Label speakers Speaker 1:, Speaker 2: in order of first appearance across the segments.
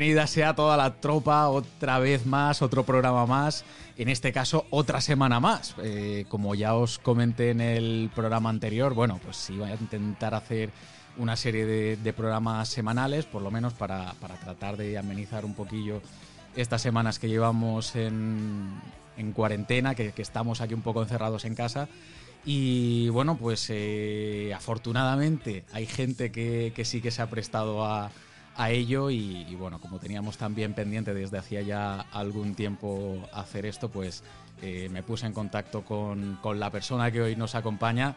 Speaker 1: Bienvenida sea toda la tropa, otra vez más, otro programa más, en este caso otra semana más. Eh, como ya os comenté en el programa anterior, bueno, pues iba a intentar hacer una serie de, programas semanales, por lo menos para, tratar de amenizar un poquillo estas semanas que llevamos en, cuarentena, que, estamos aquí un poco encerrados en casa. Y bueno, pues eh, afortunadamente hay gente que sí que se ha prestado a a ello y, bueno, como teníamos también pendiente desde hacía ya algún tiempo hacer esto, pues eh, me puse en contacto con, la persona que hoy nos acompaña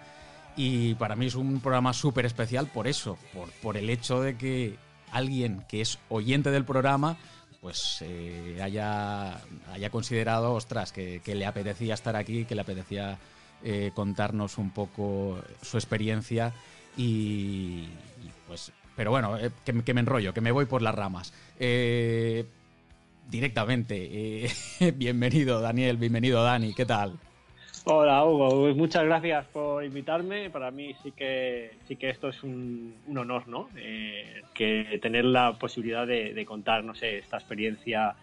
Speaker 1: y para mí es un programa súper especial por eso, por, por el hecho de que alguien que es oyente del programa pues eh, haya, haya considerado, ostras, que, le apetecía estar aquí, que le apetecía eh, contarnos un poco su experiencia y pues pero bueno, eh, que, me enrollo, que me voy por las ramas. Eh, directamente, eh, bienvenido Daniel, bienvenido Dani, ¿qué tal?
Speaker 2: Hola Hugo, pues muchas gracias por invitarme. Para mí sí que sí que esto es un, honor, ¿no? que tener la posibilidad de, contar, no sé, esta experiencia,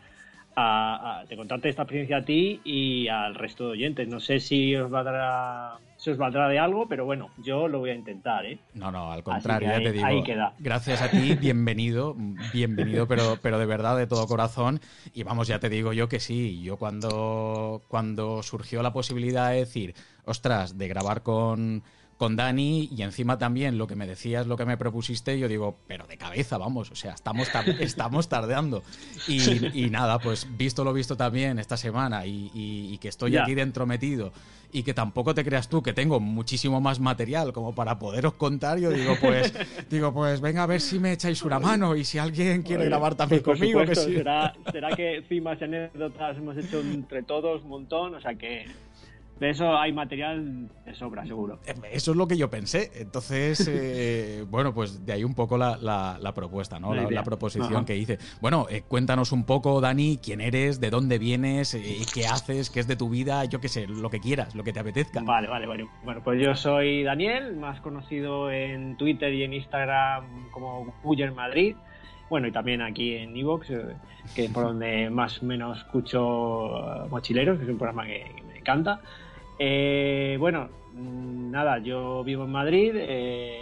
Speaker 2: de contarte esta experiencia a ti y al resto de oyentes. No sé si os va a dar se os valdrá de algo, pero bueno, yo lo voy a intentar, ¿eh?
Speaker 1: No, no, al contrario, ya te digo. Gracias a ti, bienvenido, bienvenido, pero, pero de verdad, de todo corazón. Y vamos, ya te digo yo que sí, yo cuando, cuando surgió la posibilidad de decir, ostras, de grabar con con Dani y encima también lo que me decías, lo que me propusiste, yo digo, pero de cabeza, vamos, o sea, estamos, estamos tardeando. Y, nada, pues visto lo visto también esta semana y, que estoy aquí dentro metido y que tampoco te creas tú que tengo muchísimo más material como para poderos contar, yo digo, pues, digo, pues venga a ver si me echáis una mano y si alguien quiere grabar también pues conmigo. Que
Speaker 2: sí. será, será que encima y anécdotas hemos hecho entre todos un montón, o sea que de eso hay material de sobra, seguro.
Speaker 1: Eh, eso es lo que yo pensé. Entonces, eh, bueno, pues de ahí un poco la, la, propuesta, ¿no? La, proposición que hice. Bueno, eh, cuéntanos un poco, Dani, quién eres, de dónde vienes, qué haces, qué es de tu vida, yo qué sé, lo que quieras, lo que te apetezca.
Speaker 2: Vale, vale, vale. Bueno, pues yo soy Daniel, más conocido en Twitter y en Instagram como Puyer Madrid bueno, y también aquí en Evox, que es por donde más o menos escucho Mochileros, que es un programa que me encanta. Eh, bueno, nada, yo vivo en Madrid. Eh,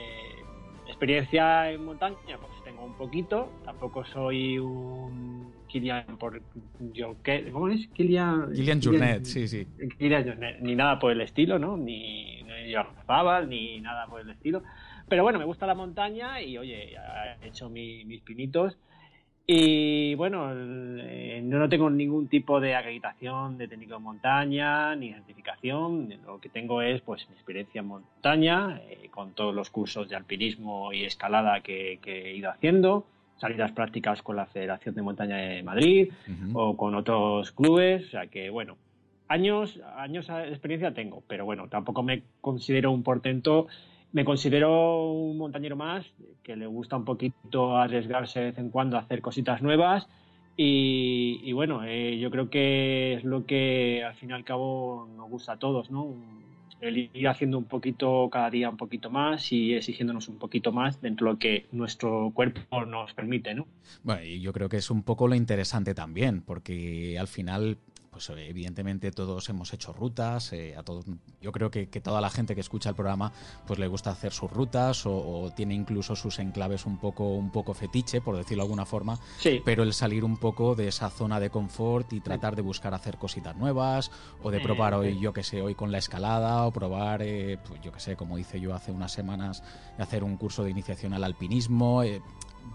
Speaker 2: experiencia en montaña, pues tengo un poquito. Tampoco soy un Kilian por yo ¿qué? ¿cómo es? Kilian
Speaker 1: Kilian Jornet, sí, sí.
Speaker 2: Kilian Jornet, ni nada por el estilo, ¿no? Ni, ni ni nada por el estilo. Pero bueno, me gusta la montaña y oye, he hecho mis pinitos y bueno, eh, no tengo ningún tipo de acreditación de técnico de montaña ni certificación. Lo que tengo es pues mi experiencia en montaña, eh, con todos los cursos de alpinismo y escalada que, he ido haciendo, salidas prácticas con la Federación de Montaña de Madrid o con otros clubes. O sea que bueno, años, años de experiencia tengo, pero bueno, tampoco me considero un portento me considero un montañero más que le gusta un poquito arriesgarse de vez en cuando a hacer cositas nuevas y, bueno, eh, yo creo que es lo que al fin y al cabo nos gusta a todos, ¿no? El ir haciendo un poquito cada día un poquito más y exigiéndonos un poquito más dentro de lo que nuestro cuerpo nos permite, ¿no?
Speaker 1: Bueno, y yo creo que es un poco lo interesante también, porque al final pues evidentemente todos hemos hecho rutas, eh, a todos, yo creo que, toda la gente que escucha el programa pues le gusta hacer sus rutas o, tiene incluso sus enclaves un poco, un poco fetiche, por decirlo de alguna forma, pero el salir un poco de esa zona de confort y tratar de buscar hacer cositas nuevas o de probar hoy, yo que sé, hoy con la escalada o probar, eh, pues yo que sé, como hice yo hace unas semanas, hacer un curso de iniciación al alpinismo. Eh,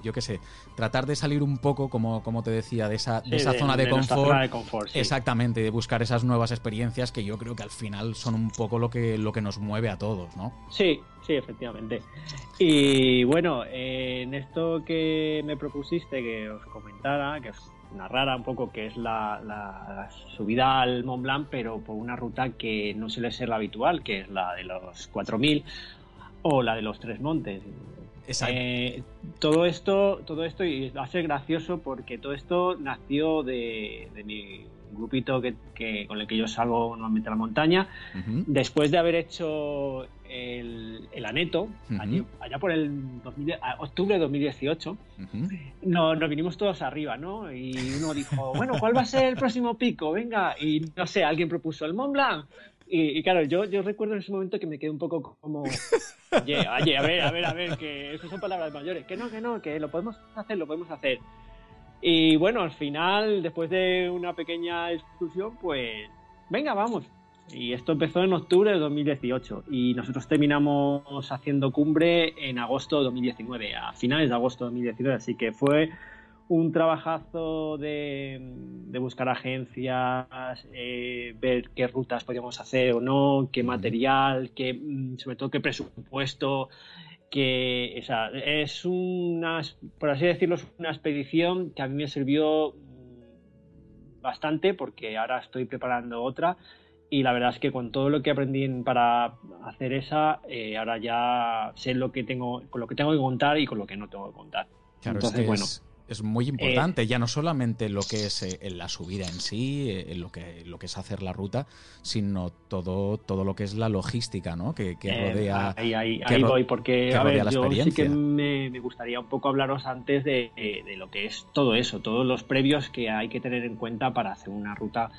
Speaker 1: yo qué sé, tratar de salir un poco, como, como te decía, de esa, de esa zona de, confort.
Speaker 2: de confort
Speaker 1: Exactamente, de buscar esas nuevas experiencias que yo creo que al final son un poco lo que, lo que nos mueve a todos, ¿no?
Speaker 2: Sí, sí, efectivamente. Y bueno, en esto que me propusiste que os comentara, que os narrara un poco que es la, la, subida al Mont Blanc, pero por una ruta que no suele ser la habitual, que es la de los 4000 o la de los Tres Montes. Eh, todo esto, todo esto, y va a ser gracioso porque todo esto nació de, mi grupito que, con el que yo salgo normalmente a la montaña, después de haber hecho el, aneto, allá, por el octubre de 2018, nos, nos, vinimos todos arriba, ¿no? Y uno dijo, bueno, ¿cuál va a ser el próximo pico? Venga, y no sé, alguien propuso el Mont Blanc. Y, claro, yo, yo recuerdo en ese momento que me quedé un poco como, oye, oye, a ver, a ver, a ver, que esas son palabras mayores, que no, que no, que lo podemos hacer, lo podemos hacer. Y bueno, al final, después de una pequeña excursión, pues, venga, vamos. Y esto empezó en octubre de 2018 y nosotros terminamos haciendo cumbre en agosto de 2019, a finales de agosto de 2019, así que fue un trabajazo de, buscar agencias, eh, ver qué rutas podíamos hacer o no, qué material, qué, mm, sobre todo qué presupuesto, que es una, por así decirlo, una expedición que a mí me sirvió mm, bastante porque ahora estoy preparando otra y la verdad es que con todo lo que aprendí para hacer esa, eh, ahora ya sé lo que tengo, con lo que tengo que contar y con lo que no tengo que contar.
Speaker 1: Entonces, bueno es muy importante, ya no solamente lo que es eh, la subida en sí, eh, lo, que, lo que es hacer la ruta, sino todo, todo lo que es la logística, ¿no? Que, que eh, rodea.
Speaker 2: ahí, ahí, ahí voy, porque a ver, yo sí que me, me, gustaría un poco hablaros antes de, de, lo que es todo eso, todos los previos que hay que tener en cuenta para hacer una ruta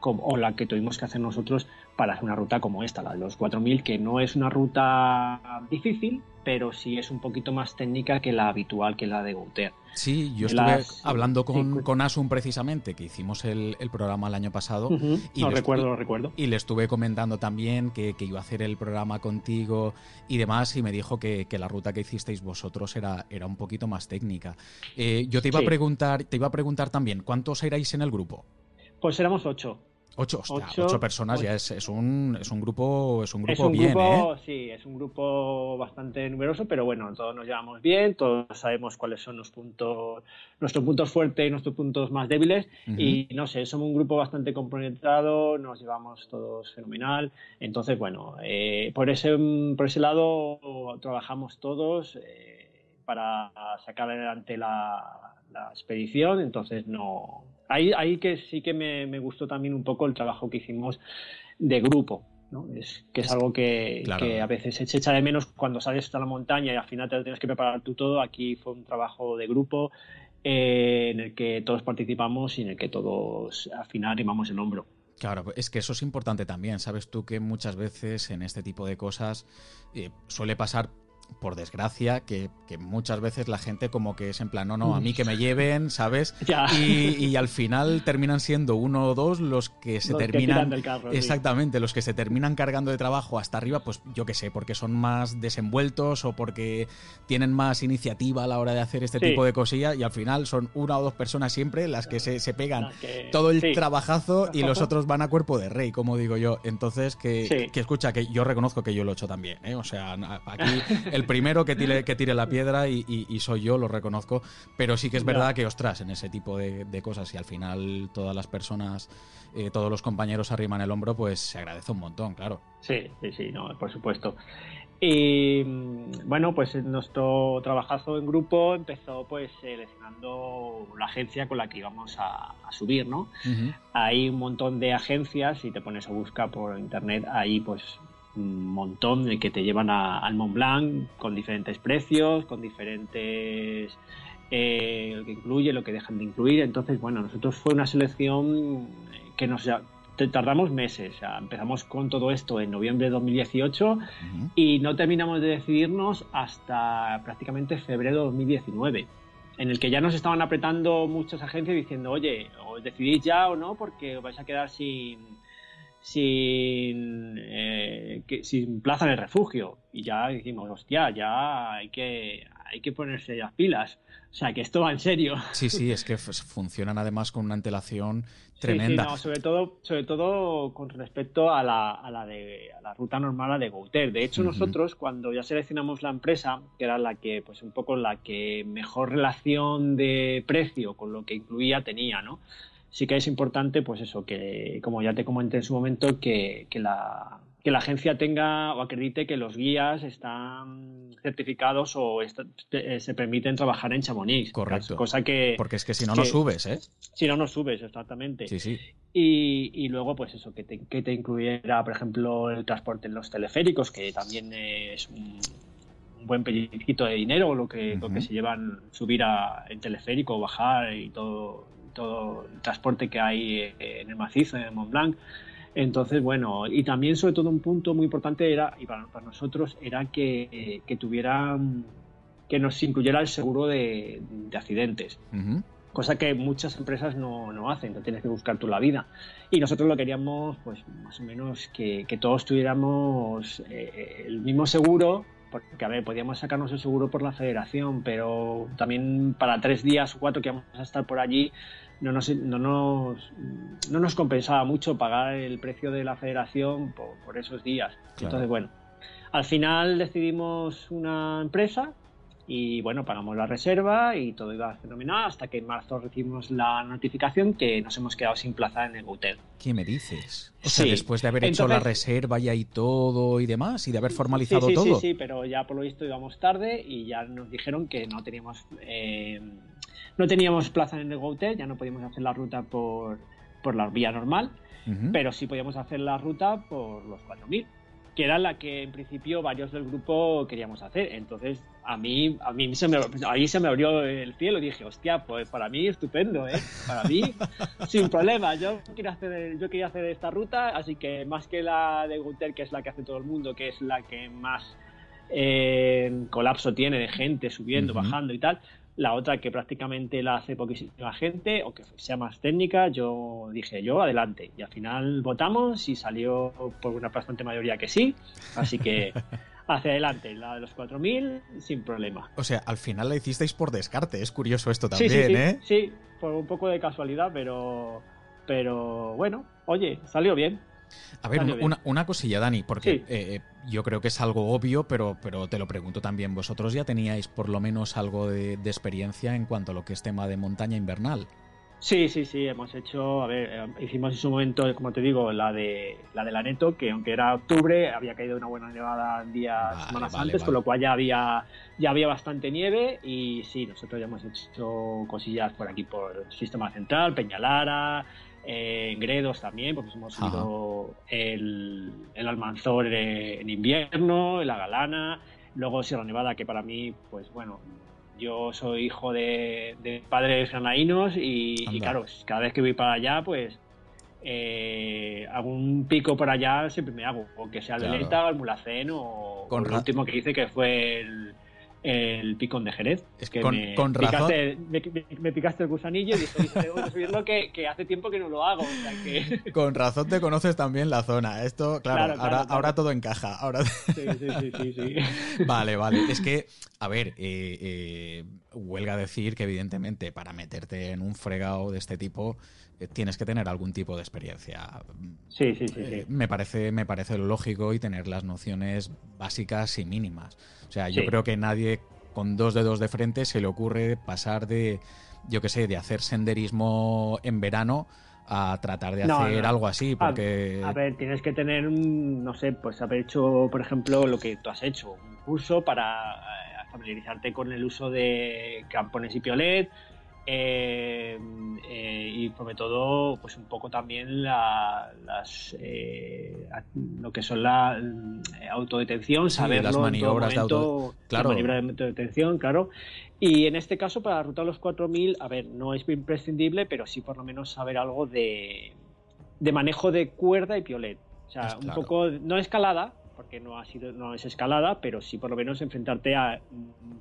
Speaker 2: como, o la que tuvimos que hacer nosotros para hacer una ruta como esta, la de los 4000, que no es una ruta difícil, pero sí es un poquito más técnica que la habitual, que la de Gouter.
Speaker 1: Sí, yo estuve hablando con, con, Asun precisamente, que hicimos el, programa el año pasado.
Speaker 2: y lo recuerdo, lo recuerdo.
Speaker 1: Y le estuve comentando también que, iba a hacer el programa contigo y demás, y me dijo que, la ruta que hicisteis vosotros era, era un poquito más técnica. Eh, yo te iba a preguntar, te iba a preguntar también, ¿cuántos erais en el grupo?
Speaker 2: Pues éramos ocho.
Speaker 1: Ocho, ocho, personas ya es, es, un, es un grupo es un grupo bien, ¿eh?
Speaker 2: Sí, es un grupo bastante numeroso, pero bueno, todos nos llevamos bien, todos sabemos cuáles son los puntos, nuestros puntos fuertes y nuestros puntos más débiles. Y no sé, somos un grupo bastante compenetrado, nos llevamos todos fenomenal, entonces bueno, eh, por ese por ese lado trabajamos todos eh, para sacar adelante la, la expedición, entonces no Ahí, ahí que sí que me, gustó también un poco el trabajo que hicimos de grupo. ¿no? Es que es, algo que, a veces se echa de menos cuando sales a la montaña y al final te lo tienes que preparar tú todo. Aquí fue un trabajo de grupo eh, en el que todos participamos y en el que todos al final rimamos el hombro.
Speaker 1: Claro, es que eso es importante también. Sabes tú que muchas veces en este tipo de cosas eh, suele pasar por desgracia, que, muchas veces la gente como que es en plan, no, no, a mí que me lleven, ¿sabes? Y, al final terminan siendo uno o dos los que se terminan... exactamente, los que se terminan cargando de trabajo hasta arriba, pues yo qué sé, porque son más desenvueltos o porque tienen más iniciativa a la hora de hacer este tipo de cosillas y al final son una o dos personas siempre las que se, se pegan todo el trabajazo y los otros van a cuerpo de rey, como digo yo. Entonces, que, que escucha, que yo reconozco que yo lo he hecho también, ¿eh? O sea, aquí el primero que tire, que tire la piedra y, soy yo, lo reconozco, pero sí que es verdad que, ostras, en ese tipo de, cosas y al final todas las personas, eh, todos los compañeros arriman el hombro, pues se agradece un montón, claro.
Speaker 2: Sí, sí, sí, no, por supuesto. Y bueno, pues nuestro trabajazo en grupo empezó pues seleccionando la agencia con la que íbamos a, subir, ¿no? Hay un montón de agencias, si te pones a buscar por internet, ahí pues un montón de que te llevan al Mont Blanc con diferentes precios, con diferentes eh, lo que incluye, lo que dejan de incluir. Entonces, bueno, nosotros fue una selección que nos tardamos meses. empezamos con todo esto en noviembre de 2018 y no terminamos de decidirnos hasta prácticamente febrero de 2019 en el que ya nos estaban apretando muchas agencias diciendo, oye, os decidís ya o no porque os vais a quedar sin, sin, eh, que, sin plaza de refugio. Y ya dijimos, hostia, ya hay que, hay que ponerse las pilas. O sea, que esto va en serio.
Speaker 1: Sí, sí, es que funcionan además con una antelación tremenda.
Speaker 2: Sí, sobre todo, sobre todo con respecto a la, a la, de, la ruta normal, a de Gouter. De hecho, nosotros cuando ya seleccionamos la empresa, que era la que, pues un poco la que mejor relación de precio con lo que incluía tenía, ¿no? Sí que es importante, pues eso, que como ya te comenté en su momento, que, que la, que la agencia tenga o acredite que los guías están certificados o eh, se permiten trabajar en Chamonix.
Speaker 1: Correcto.
Speaker 2: Cosa que.
Speaker 1: Porque es que si no, no subes, ¿eh?
Speaker 2: Si no, no subes, exactamente.
Speaker 1: Sí, sí.
Speaker 2: Y, luego, pues eso, que te, que te, incluyera, por ejemplo, el transporte en los teleféricos, que también es un, buen pellizquito de dinero lo que, lo que se llevan subir a, en teleférico, bajar y todo, todo el transporte que hay eh, en el macizo, en Mont Blanc. Entonces, bueno, y también sobre todo un punto muy importante era, y para, nosotros, era que, que tuvieran, que nos incluyera el seguro de, accidentes. Cosa que muchas empresas no, no, hacen, no tienes que buscar tú la vida. Y nosotros lo queríamos, pues más o menos que, que todos tuviéramos eh, el mismo seguro, porque a ver, podíamos sacarnos el seguro por la federación, pero también para tres días o cuatro que vamos a estar por allí, no nos, no nos, no nos compensaba mucho pagar el precio de la federación por, esos días. Entonces, bueno, al final decidimos una empresa y bueno, pagamos la reserva y todo iba fenomenal hasta que en marzo recibimos la notificación que nos hemos quedado sin plaza en el hotel.
Speaker 1: ¿Qué me dices? O sea, después de haber hecho la reserva y todo y demás y de haber formalizado todo.
Speaker 2: Sí, sí, pero ya por lo visto íbamos tarde y ya nos dijeron que no teníamos eh, no teníamos plaza en el hotel, ya no podíamos hacer la ruta por, por la vía normal, pero sí podíamos hacer la ruta por los 4000 que era la que en principio varios del grupo queríamos hacer. Entonces, a mí, a mí se me, ahí se me abrió el cielo y dije, hostia, pues para mí estupendo, ¿eh? Para mí, sin problema. Yo quería, hacer, yo quería hacer esta ruta, así que más que la de Gunter, que es la que hace todo el mundo, que es la que más eh, colapso tiene de gente subiendo, bajando y tal, la otra que prácticamente la hace poquísima gente o que sea más técnica, yo dije yo adelante y al final votamos y salió por una bastante mayoría que sí, así que hacia adelante, la de los 4.000 sin problema.
Speaker 1: O sea, al final la hicisteis por descarte, es curioso esto también, sí, sí, ¿eh?
Speaker 2: Sí, por un poco de casualidad, pero pero bueno, oye, salió bien.
Speaker 1: A ver, una, cosilla, Dani, porque eh, yo creo que es algo obvio, pero, pero te lo pregunto también. ¿Vosotros ya teníais por lo menos algo de, experiencia en cuanto a lo que es tema de montaña invernal?
Speaker 2: Sí, sí, sí, hemos hecho, a ver, eh, hicimos en su momento, como te digo, la de la de la Neto, que aunque era octubre, había caído una buena nevada días semanas antes, con lo cual ya había ya había bastante nieve y sí, nosotros ya hemos hecho cosillas por aquí por Sistema Central, Peñalara, en Gredos también, porque hemos subido el, el, Almanzor en invierno, la Galana, luego Sierra Nevada, que para mí, pues bueno, yo soy hijo de, padres granaínos y, claro, cada vez que voy para allá, pues eh, algún pico por allá siempre me hago, o que sea el Deleta o el Mulacén o, o el último que hice que fue el, el picón de Jerez.
Speaker 1: Es que me, picaste,
Speaker 2: me, picaste, el gusanillo y dije, tengo que subirlo que, que, hace tiempo que no lo hago.
Speaker 1: Con razón te conoces también la zona. Esto, claro, ahora, ahora, todo encaja. Ahora...
Speaker 2: Sí, sí, sí, sí,
Speaker 1: Vale, vale. Es que, a ver, eh, eh, huelga decir que evidentemente para meterte en un fregado de este tipo tienes que tener algún tipo de experiencia.
Speaker 2: Sí, sí, sí,
Speaker 1: me, parece, me parece lógico y tener las nociones básicas y mínimas. O sea, yo creo que nadie con dos dedos de frente se le ocurre pasar de, yo qué sé, de hacer senderismo en verano a tratar de hacer algo así, porque...
Speaker 2: A, ver, tienes que tener, no sé, pues haber hecho, por ejemplo, lo que tú has hecho, un curso para eh, familiarizarte con el uso de campones y piolet, eh, eh, y sobre todo pues un poco también las eh, lo que son la autodetención saber
Speaker 1: las maniobras de auto...
Speaker 2: claro. de autodetención claro. Y en este caso para la ruta de los 4000 a ver no es imprescindible pero sí por lo menos saber algo de, de manejo de cuerda y piolet. O sea un poco no escalada porque no ha sido no es escalada, pero sí por lo menos enfrentarte a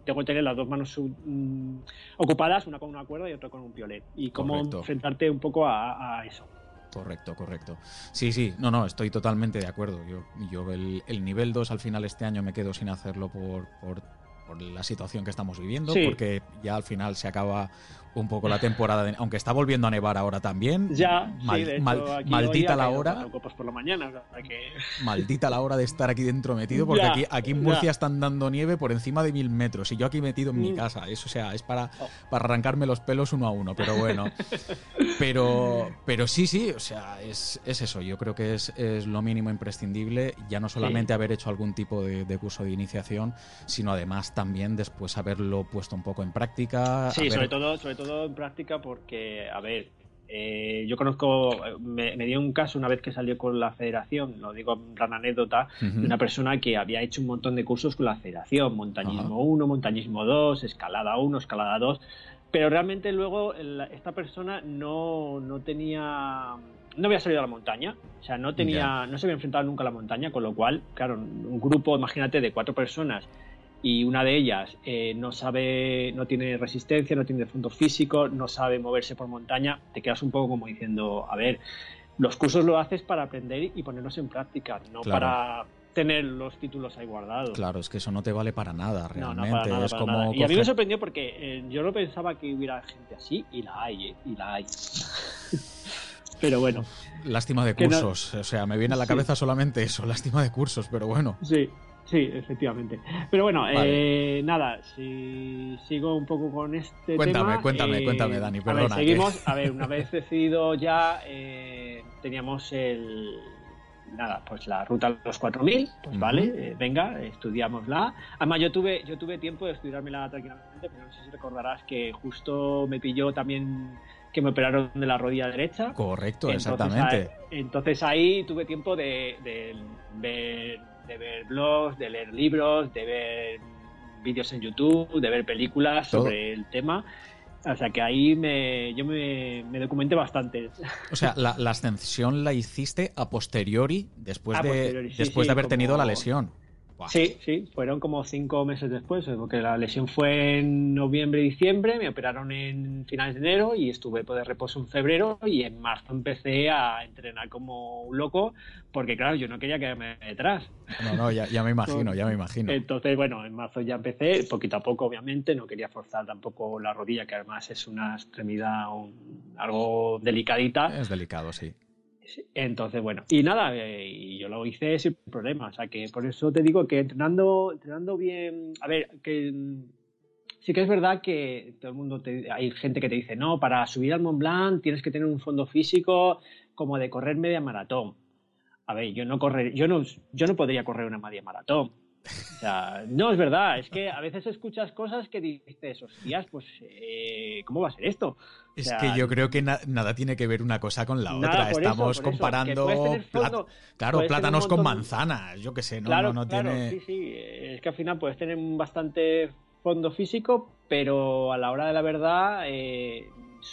Speaker 2: tengo que tener las dos manos mm, ocupadas, una con una cuerda y otra con un piolet y cómo enfrentarte un poco a, eso.
Speaker 1: Correcto, correcto. Sí, sí, no, no, estoy totalmente de acuerdo. Yo, yo el, nivel 2 al final este año me quedo sin hacerlo por, por por la situación que estamos viviendo, porque ya al final se acaba un poco la temporada, aunque está volviendo a nevar ahora también.
Speaker 2: Ya,
Speaker 1: maldita la hora.
Speaker 2: por la mañana,
Speaker 1: Maldita la hora de estar aquí dentro metido, porque aquí, aquí en Murcia están dando nieve por encima de mil metros y yo aquí metido en mi mm. casa. Eso, o sea, es para, oh. para arrancarme los pelos uno a uno, pero bueno. pero, pero sí, sí, o sea, es, eso. Yo creo que es, lo mínimo imprescindible, ya no solamente haber hecho algún tipo de, de, curso de iniciación, sino además también después haberlo puesto un poco en práctica.
Speaker 2: Sí, sobre todo, sobre todo en práctica porque, a ver, eh, yo conozco, me, dio un caso una vez que salió con la federación, lo digo en gran anécdota, de una persona que había hecho un montón de cursos con la federación, montañismo 1, montañismo 2, escalada 1, escalada 2, pero realmente luego esta persona no, no tenía no había salido a la montaña, o sea, no tenía, no se había enfrentado nunca a la montaña, con lo cual, claro, un grupo, imagínate, de cuatro personas y una de ellas eh, no sabe, no tiene resistencia, no tiene fondo físico, no sabe moverse por montaña, te quedas un poco como diciendo, a ver, los cursos lo haces para aprender y ponerlos en práctica, no para tener los títulos ahí guardados.
Speaker 1: Claro, es que eso no te vale para nada, realmente. es como
Speaker 2: Y a mí me sorprendió porque eh, yo no pensaba que hubiera gente así y la hay, ¿eh? y la hay. pero bueno.
Speaker 1: Lástima de cursos, o sea, me viene a la cabeza solamente eso, lástima de cursos, pero bueno.
Speaker 2: Sí, Sí, efectivamente. Pero bueno, eh, nada, si sigo un poco con este
Speaker 1: cuéntame,
Speaker 2: tema.
Speaker 1: Cuéntame, cuéntame, eh, Dani, perdona.
Speaker 2: A ver, seguimos. A ver, una vez decidido ya, eh, teníamos el. Nada, pues la ruta de los 4000, pues vale, venga, estudiámosla. Además, yo tuve, yo tuve tiempo de estudiármela tranquilamente, pero no sé si recordarás que justo me pilló también que me operaron de la rodilla derecha.
Speaker 1: Correcto, exactamente.
Speaker 2: entonces ahí tuve tiempo de, de ver de ver blogs, de leer libros, de ver vídeos en YouTube, de ver películas sobre el tema. O sea que ahí me, yo me, documenté bastante.
Speaker 1: O sea, la, ascensión la hiciste a posteriori, después, de, después de haber tenido la lesión.
Speaker 2: Sí, sí, fueron como cinco meses después, porque la lesión fue en noviembre y diciembre, me operaron en finales de enero y estuve pues, de reposo en febrero y en marzo empecé a entrenar como un loco, porque claro, yo no quería quedarme detrás.
Speaker 1: No, no, ya, me imagino, ya me imagino.
Speaker 2: Entonces, bueno, en marzo ya empecé, poquito a poco obviamente, no quería forzar tampoco la rodilla, que además es una extremidad algo delicadita.
Speaker 1: Es delicado, sí.
Speaker 2: Entonces, bueno, y nada, eh, y yo lo hice sin problema. O sea, que por eso te digo que entrenando, entrenando bien. A ver, que mm, sí que es verdad que todo el mundo hay gente que te dice, no, para subir al Mont Blanc tienes que tener un fondo físico como de correr media maratón. A ver, yo no correr, yo no, yo no podría correr una media maratón. O sea, no, es verdad, es que a veces escuchas cosas que dices, hostias, pues, eh, ¿cómo va a ser esto?
Speaker 1: es que yo creo que nada tiene que ver una cosa con la otra. Estamos comparando, claro, plátanos con manzanas, yo qué sé, no,
Speaker 2: claro,
Speaker 1: no,
Speaker 2: claro,
Speaker 1: tiene...
Speaker 2: Sí, sí, es que al final puedes tener bastante fondo físico, pero a la hora de la verdad eh,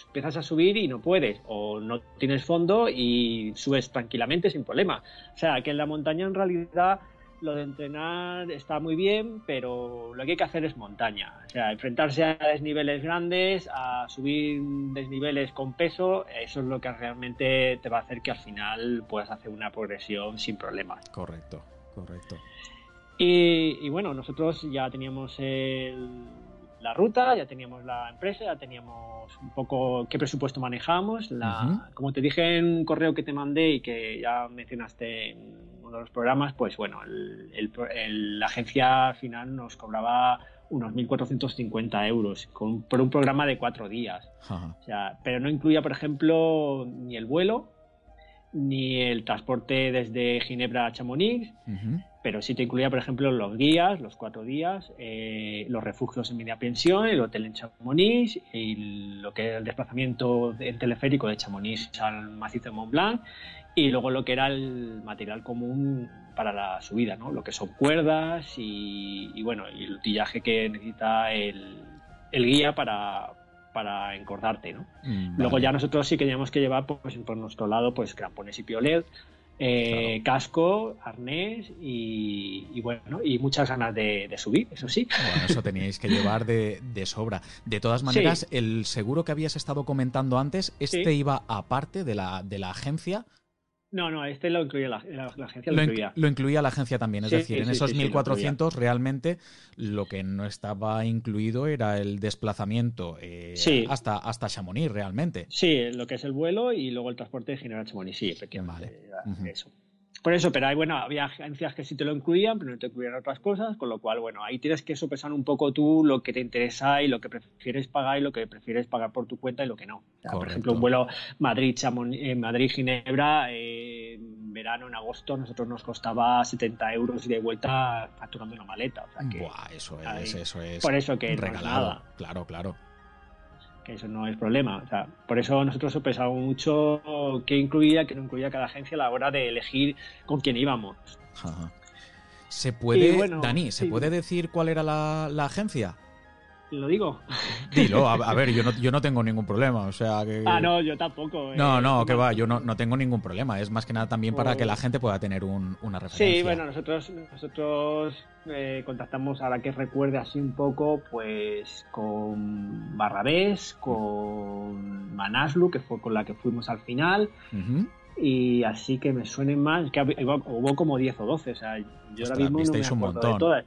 Speaker 2: empiezas a subir y no puedes, o no tienes fondo y subes tranquilamente sin problema. O sea, que en la montaña en realidad lo de entrenar está muy bien, pero lo que hay que hacer es montaña. O sea, enfrentarse a desniveles grandes, a subir desniveles con peso, eso es lo que realmente te va a hacer que al final puedas hacer una progresión sin problemas.
Speaker 1: Correcto, correcto.
Speaker 2: Y, bueno, nosotros ya teníamos la ruta, ya teníamos la empresa, ya teníamos un poco qué presupuesto manejamos. La, Como te dije en un correo que te mandé y que ya mencionaste uno de los programas, pues bueno, la agencia final nos cobraba unos 1.450 euros por un programa de cuatro días. O sea, pero no incluía, por ejemplo, ni el vuelo, ni el transporte desde Ginebra a Chamonix, pero sí te incluía, por ejemplo, los guías, los cuatro días, eh, los refugios en media pensión, el hotel en Chamonix y lo que era el desplazamiento en teleférico de Chamonix al macizo de Mont Blanc y luego lo que era el material común para la subida, ¿no? Lo que son cuerdas y, bueno, y el utillaje que necesita el, guía para, para encordarte, ¿no? Mm, luego ya nosotros sí que teníamos que llevar pues, por nuestro lado pues crampones y piolet, eh, casco, arnés y, bueno, y muchas ganas de, subir, eso sí.
Speaker 1: Bueno, eso teníais que llevar de, sobra. De todas maneras, el seguro que habías estado comentando antes, este iba aparte de la, de la agencia
Speaker 2: No, no, este lo incluía la, agencia. Lo, incluía.
Speaker 1: lo, incluía. la agencia también. Es decir, en esos 1.400 realmente lo que no estaba incluido era el desplazamiento eh, hasta, hasta Chamonix realmente.
Speaker 2: Sí, lo que es el vuelo y luego el transporte de General Chamonix. Sí, efectivamente. Vale. Eso. Por eso, pero hay, bueno, había agencias que sí te lo incluían, pero no te incluían otras cosas, con lo cual, bueno, ahí tienes que sopesar un poco tú lo que te interesa y lo que prefieres pagar y lo que prefieres pagar por tu cuenta y lo que no. por ejemplo, un vuelo Madrid-Ginebra, eh, en verano, en agosto, nosotros nos costaba 70 euros y de vuelta facturando una maleta. O sea que
Speaker 1: Buah, eso es, eso es.
Speaker 2: Por eso que regalado.
Speaker 1: Claro, claro
Speaker 2: que eso no es problema. O sea, por eso nosotros pensado mucho qué incluía, qué no incluía cada agencia a la hora de elegir con quién íbamos.
Speaker 1: ¿Se puede, Dani, ¿se puede decir cuál era la, la agencia?
Speaker 2: ¿Lo digo?
Speaker 1: Dilo, a, ver, yo no, yo no tengo ningún problema, o sea que...
Speaker 2: Ah, no, yo tampoco.
Speaker 1: No, eh, no, que va, yo no, no, tengo ningún problema, es más que nada también para que la gente pueda tener un, una referencia.
Speaker 2: Sí, bueno, nosotros, nosotros eh, contactamos, a la que recuerde así un poco, pues con Barrabés, con Manaslu, que fue con la que fuimos al final, y así que me suenen más, que hubo, como 10 o 12, o sea, yo ahora mismo no me acuerdo de todas.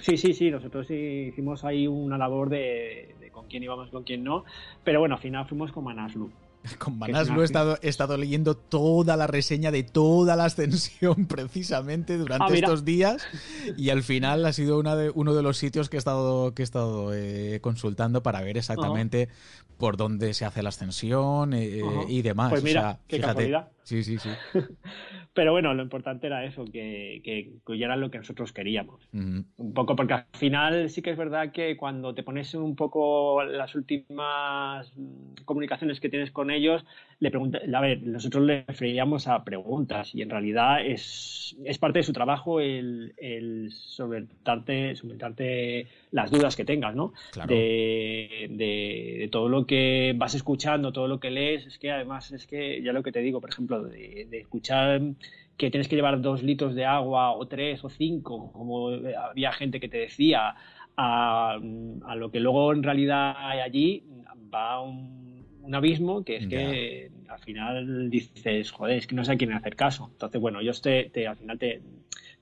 Speaker 2: Sí, sí, sí, nosotros hicimos ahí una labor de, con quién íbamos, con quién no, pero bueno, al final fuimos con Manaslu.
Speaker 1: Con Manaslu he estado, he estado leyendo toda la reseña de toda la ascensión precisamente durante ah, estos días y al final ha sido una de, uno de los sitios que he estado, que he estado eh, consultando para ver exactamente por dónde se hace la ascensión eh, y demás.
Speaker 2: Pues mira, qué
Speaker 1: Sí, sí, sí.
Speaker 2: Pero bueno, lo importante era eso, que, que incluyeran lo que nosotros queríamos. Un poco porque al final sí que es verdad que cuando te pones un poco las últimas comunicaciones que tienes con ellos, le pregunta, a ver, nosotros le referíamos a preguntas y en realidad es, es parte de su trabajo el, el solventarte, las dudas que tengas, ¿no? De, de, todo lo que vas escuchando, todo lo que lees, es que además es que ya lo que te digo, por ejemplo, de, escuchar que tienes que llevar dos litros de agua o tres o cinco, como había gente que te decía, a, lo que luego en realidad hay allí, va un, un abismo que es que al final dices, joder, es que no sé a quién hacer caso. Entonces, bueno, ellos te, al final te,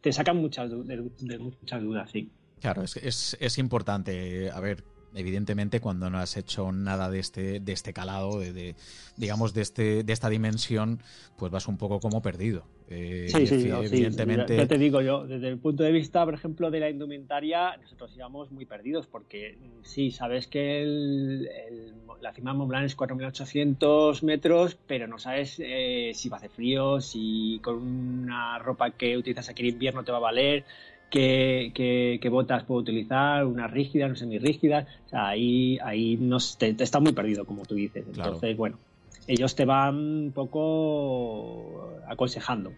Speaker 2: te sacan muchas, de, muchas dudas, sí.
Speaker 1: Claro, es, es, es importante, a ver, evidentemente cuando no has hecho nada de este, de este calado, de, digamos, de, este, de esta dimensión, pues vas un poco como perdido.
Speaker 2: Eh, sí, sí, evidentemente... Ya, te digo yo, desde el punto de vista, por ejemplo, de la indumentaria, nosotros íbamos muy perdidos porque sí, sabes que el, la cima de Mont Blanc es 4.800 metros, pero no sabes eh, si va a hacer frío, si con una ropa que utilizas aquí en invierno te va a valer, qué, botas puedo utilizar, unas rígidas, no semi-rígidas. O sea, ahí, ahí no, te, está muy perdido, como tú dices. Entonces, bueno, ellos te van un poco aconsejando.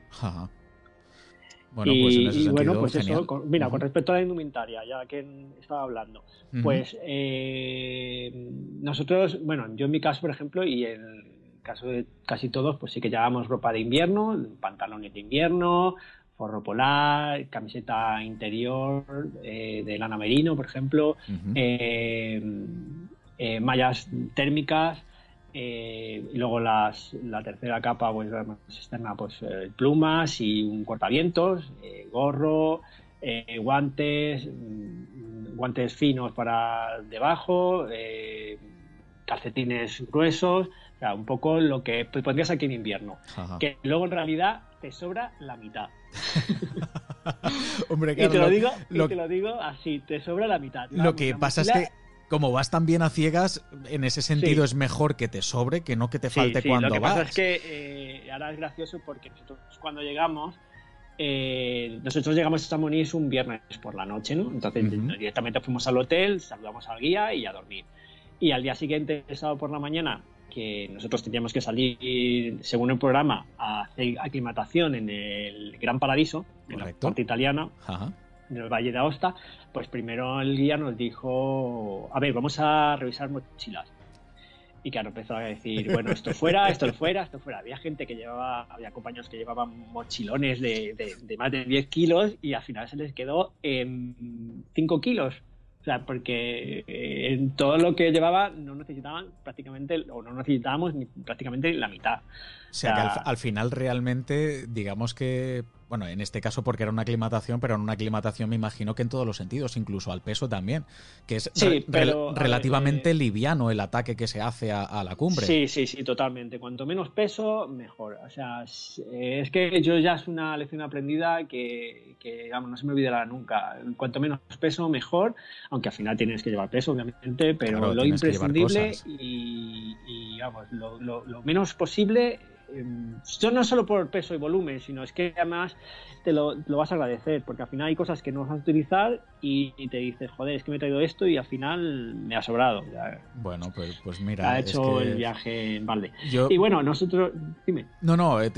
Speaker 1: Bueno, pues en ese y,
Speaker 2: bueno, pues eso, mira, con respecto a la indumentaria, ya que estaba hablando, pues eh, nosotros, bueno, yo en mi caso, por ejemplo, y en el caso de casi todos, pues sí que llevamos ropa de invierno, pantalones de invierno, forro polar, camiseta interior eh, de lana merino, por ejemplo, eh, eh, mallas térmicas, y luego las, la tercera capa, pues más externa, pues plumas y un cortavientos, gorro, guantes, mm, guantes finos para debajo, calcetines gruesos, o sea, un poco lo que pondrías aquí en invierno. Que luego en realidad te sobra la mitad.
Speaker 1: Hombre,
Speaker 2: y te lo digo, lo, te lo digo así, te sobra la mitad.
Speaker 1: Lo que pasa es que como vas tan bien a ciegas, en ese sentido es mejor que te sobre que no que te falte sí, cuando
Speaker 2: Lo que
Speaker 1: pasa
Speaker 2: es que eh, ahora es gracioso porque nosotros cuando llegamos, eh, nosotros llegamos a Chamonix un viernes por la noche, ¿no? Entonces directamente fuimos al hotel, saludamos al guía y a dormir. Y al día siguiente, el sábado por la mañana, que nosotros teníamos que salir, según el programa, a hacer aclimatación en el Gran Paradiso, en la parte italiana, en el Valle de Aosta, pues primero el guía nos dijo, a ver, vamos a revisar mochilas. Y claro, empezó a decir, bueno, esto fuera, esto fuera, esto fuera. Había gente que llevaba, había compañeros que llevaban mochilones de, de más de 10 kilos y al final se les quedó en 5 kilos. O sea, porque eh, en todo lo que llevaba no necesitaban prácticamente, o no necesitábamos ni prácticamente la mitad.
Speaker 1: O sea, que al, al, final realmente, digamos que bueno, en este caso porque era una aclimatación, pero en una aclimatación me imagino que en todos los sentidos, incluso al peso también, que es relativamente eh, liviano el ataque que se hace a, la cumbre.
Speaker 2: Sí, sí, sí, totalmente. Cuanto menos peso, mejor. O sea, es que yo ya es una lección aprendida que, digamos, no se me olvidará nunca. Cuanto menos peso, mejor, aunque al final tienes que llevar peso, obviamente, pero lo imprescindible y, digamos, lo menos posible Em, no solo por peso y volumen, sino es que además te lo, vas a agradecer, porque al final hay cosas que no vas a utilizar y, te dices, joder, es que me he traído esto y al final me ha sobrado.
Speaker 1: bueno, pues, pues mira.
Speaker 2: Ha hecho el viaje en balde. Y bueno, nosotros. Dime.
Speaker 1: No, no, eh,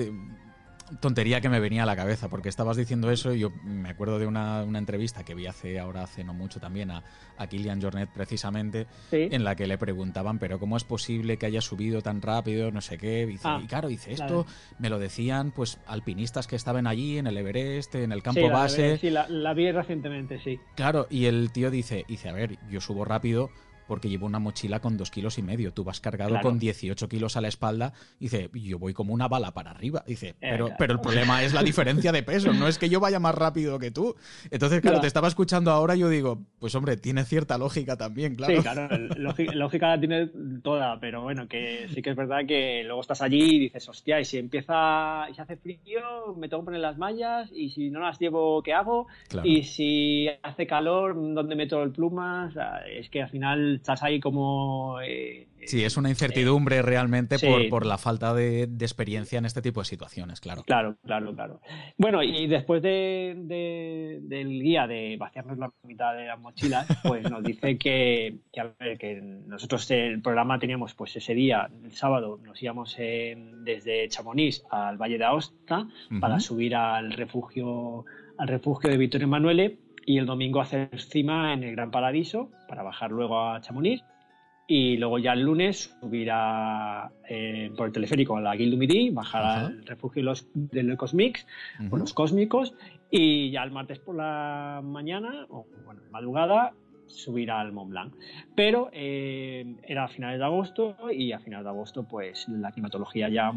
Speaker 1: tontería que me venía a la cabeza, porque estabas diciendo eso y yo me acuerdo de una, entrevista que vi hace ahora hace no mucho también a, a Kilian Jornet precisamente, en la que le preguntaban, pero ¿cómo es posible que haya subido tan rápido? No sé qué. Y, ah, claro, dice esto, me lo decían pues alpinistas que estaban allí en el Everest, en el campo base.
Speaker 2: sí, la, la, vi recientemente, sí.
Speaker 1: Claro, y el tío dice, dice, a ver, yo subo rápido porque llevo una mochila con dos kilos y medio. Tú vas cargado con 18 kilos a la espalda. Dice, yo voy como una bala para arriba. Dice, eh, pero, pero el problema es la diferencia de peso, no es que yo vaya más rápido que tú. Entonces, claro, te estaba escuchando ahora y yo digo, pues hombre, tiene cierta lógica también, claro.
Speaker 2: Sí, claro, lógica, la tiene toda, pero bueno, que sí que es verdad que luego estás allí y dices, hostia, y si empieza, y se hace frío, me tengo que poner las mallas, y si no las llevo, ¿qué hago? Y si hace calor, ¿dónde meto el plumas? es que al final estás ahí como... Eh,
Speaker 1: sí, es una incertidumbre eh, realmente por, la falta de, experiencia en este tipo de situaciones, claro.
Speaker 2: Claro, claro, claro. Bueno, y después de, del guía de vaciarnos la mitad de las mochilas, pues nos dice que, que, nosotros el programa teníamos pues ese día, el sábado, nos íbamos desde Chamonix al Valle de Aosta para subir al refugio al refugio de Vittorio Emanuele y el domingo hacer cima en el Gran Paradiso para bajar luego a Chamonix. Y luego ya el lunes subir a, eh, por el teleférico a la Guildu Midi, bajar al refugio de los, de los Cosmics, los cósmicos, y ya el martes por la mañana, o bueno, madrugada, subir al Mont Blanc. Pero eh, era a finales de agosto y a finales de agosto pues la climatología ya,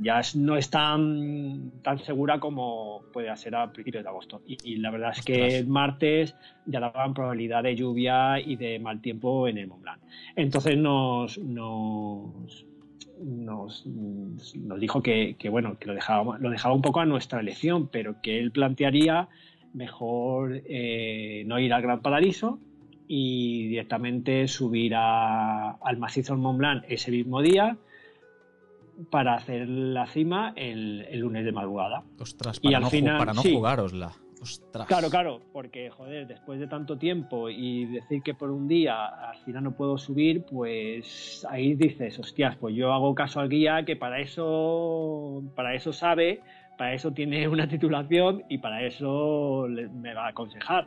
Speaker 2: ya no es tan, tan segura como puede ser a principios de agosto. Y, la verdad es que el martes ya daban probabilidad de lluvia y de mal tiempo en el Mont Blanc. Entonces nos, nos nos, nos, dijo que, que, bueno que lo dejaba, lo dejaba un poco a nuestra elección, pero que él plantearía mejor eh, no ir al Gran Paradiso y directamente subir al macizo Mont Blanc ese mismo día para hacer la cima el, lunes de madrugada.
Speaker 1: Ostras, para, y al no, final, para no jugárosla.
Speaker 2: Claro, claro, porque joder, después de tanto tiempo y decir que por un día al final no puedo subir, pues ahí dices, hostias, pues yo hago caso al guía que para eso, para eso sabe, para eso tiene una titulación y para eso me va a aconsejar.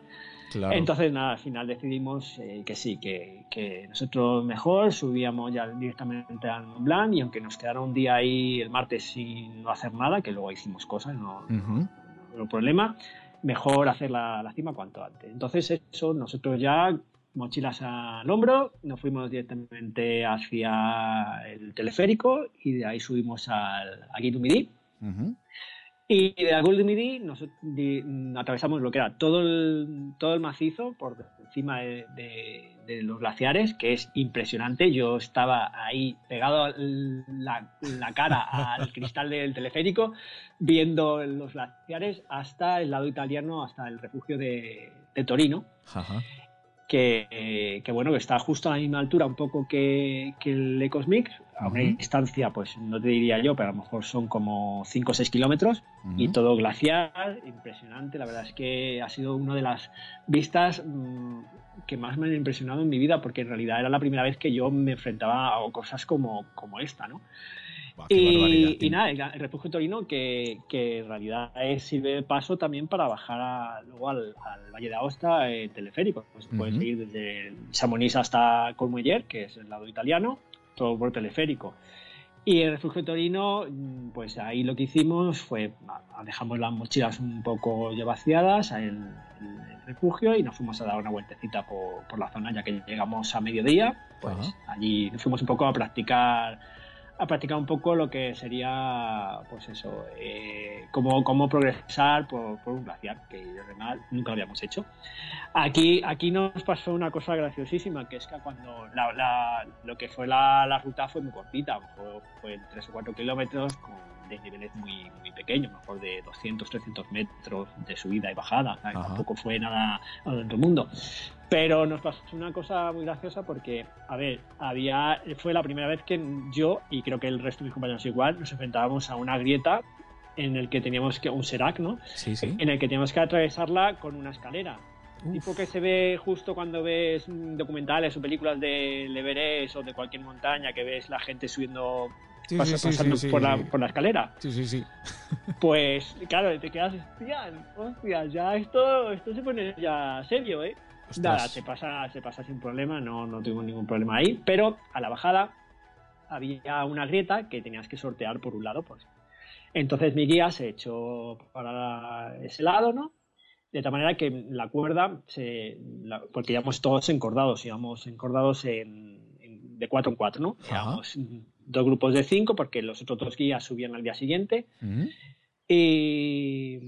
Speaker 2: Entonces, nada, al final decidimos eh, que sí, que, nosotros mejor subíamos ya directamente al Mont Blanc y aunque nos quedara un día ahí el martes sin no hacer nada, que luego hicimos cosas, no, hay problema, mejor hacer la, cima cuanto antes. Entonces, eso, nosotros ya mochilas al hombro, nos fuimos directamente hacia el teleférico y de ahí subimos al, a Guidumidi. Y de la Golden Midi nos atravesamos lo que era todo el, todo el macizo por encima de, los glaciares, que es impresionante. Yo estaba ahí pegado la, cara al cristal del teleférico, viendo los glaciares hasta el lado italiano, hasta el refugio de, Torino. Que, bueno, que está justo a la misma altura un poco que, que el Ecosmic, a una distancia, pues no te diría yo, pero a lo mejor son como 5 o 6 kilómetros y todo glacial, impresionante. La verdad es que ha sido una de las vistas mm, que más me han impresionado en mi vida, porque en realidad era la primera vez que yo me enfrentaba a cosas como, como esta, ¿no? Y, nada, el, refugio Torino que, que, en realidad sirve de paso también para bajar luego al, Valle de Aosta eh, teleférico. Pues Puedes ir desde Chamonix hasta Cormuller, que es el lado italiano, todo por teleférico. Y el refugio Torino, mm, pues ahí lo que hicimos fue, dejamos las mochilas un poco ya vaciadas, el, refugio y nos fuimos a dar una vueltecita por, por la zona ya que llegamos a mediodía. Pues
Speaker 1: Ajá.
Speaker 2: allí nos fuimos un poco a practicar a practicar un poco lo que sería, pues eso, eh, cómo, cómo progresar por, por un glaciar, que además nunca lo habíamos hecho. Aquí, aquí nos pasó una cosa graciosísima, que es que cuando la, la- lo que fue la, la ruta fue muy cortita, fue, fue 3 o 4 kilómetros con de niveles muy, muy pequeños, mejor de 200, 300 metros de subida y bajada, tampoco fue nada del otro mundo. Pero nos pasó una cosa muy graciosa porque, a ver, había fue la primera vez que yo, y creo que el resto de mis compañeros igual, nos enfrentábamos a una grieta en el que teníamos que, un serac, ¿no?
Speaker 1: Sí, sí.
Speaker 2: En el que teníamos que atravesarla con una escalera.
Speaker 1: Uf.
Speaker 2: Tipo que se ve justo cuando ves documentales o películas de Everest o de cualquier montaña que ves la gente subiendo,
Speaker 1: Sí,
Speaker 2: pas-
Speaker 1: sí,
Speaker 2: pasando por, la, por la escalera.
Speaker 1: Sí, sí, sí.
Speaker 2: Pues claro, te quedas, hostia, hostia, ya esto, esto se pone ya serio, ¿eh?
Speaker 1: Ostras.
Speaker 2: Nada, se pasa, se pasa sin problema, no, no tuvimos ningún problema ahí, pero a la bajada había una grieta que tenías que sortear por un lado, pues. Entonces mi guía se echó para ese lado, ¿no? De tal manera que la cuerda, se, la- porque íbamos todos encordados, íbamos encordados en, en- de cuatro en cuatro, ¿no? Íbamos dos grupos de cinco, porque los otros dos guías subían al día siguiente.
Speaker 1: Mm.
Speaker 2: Y,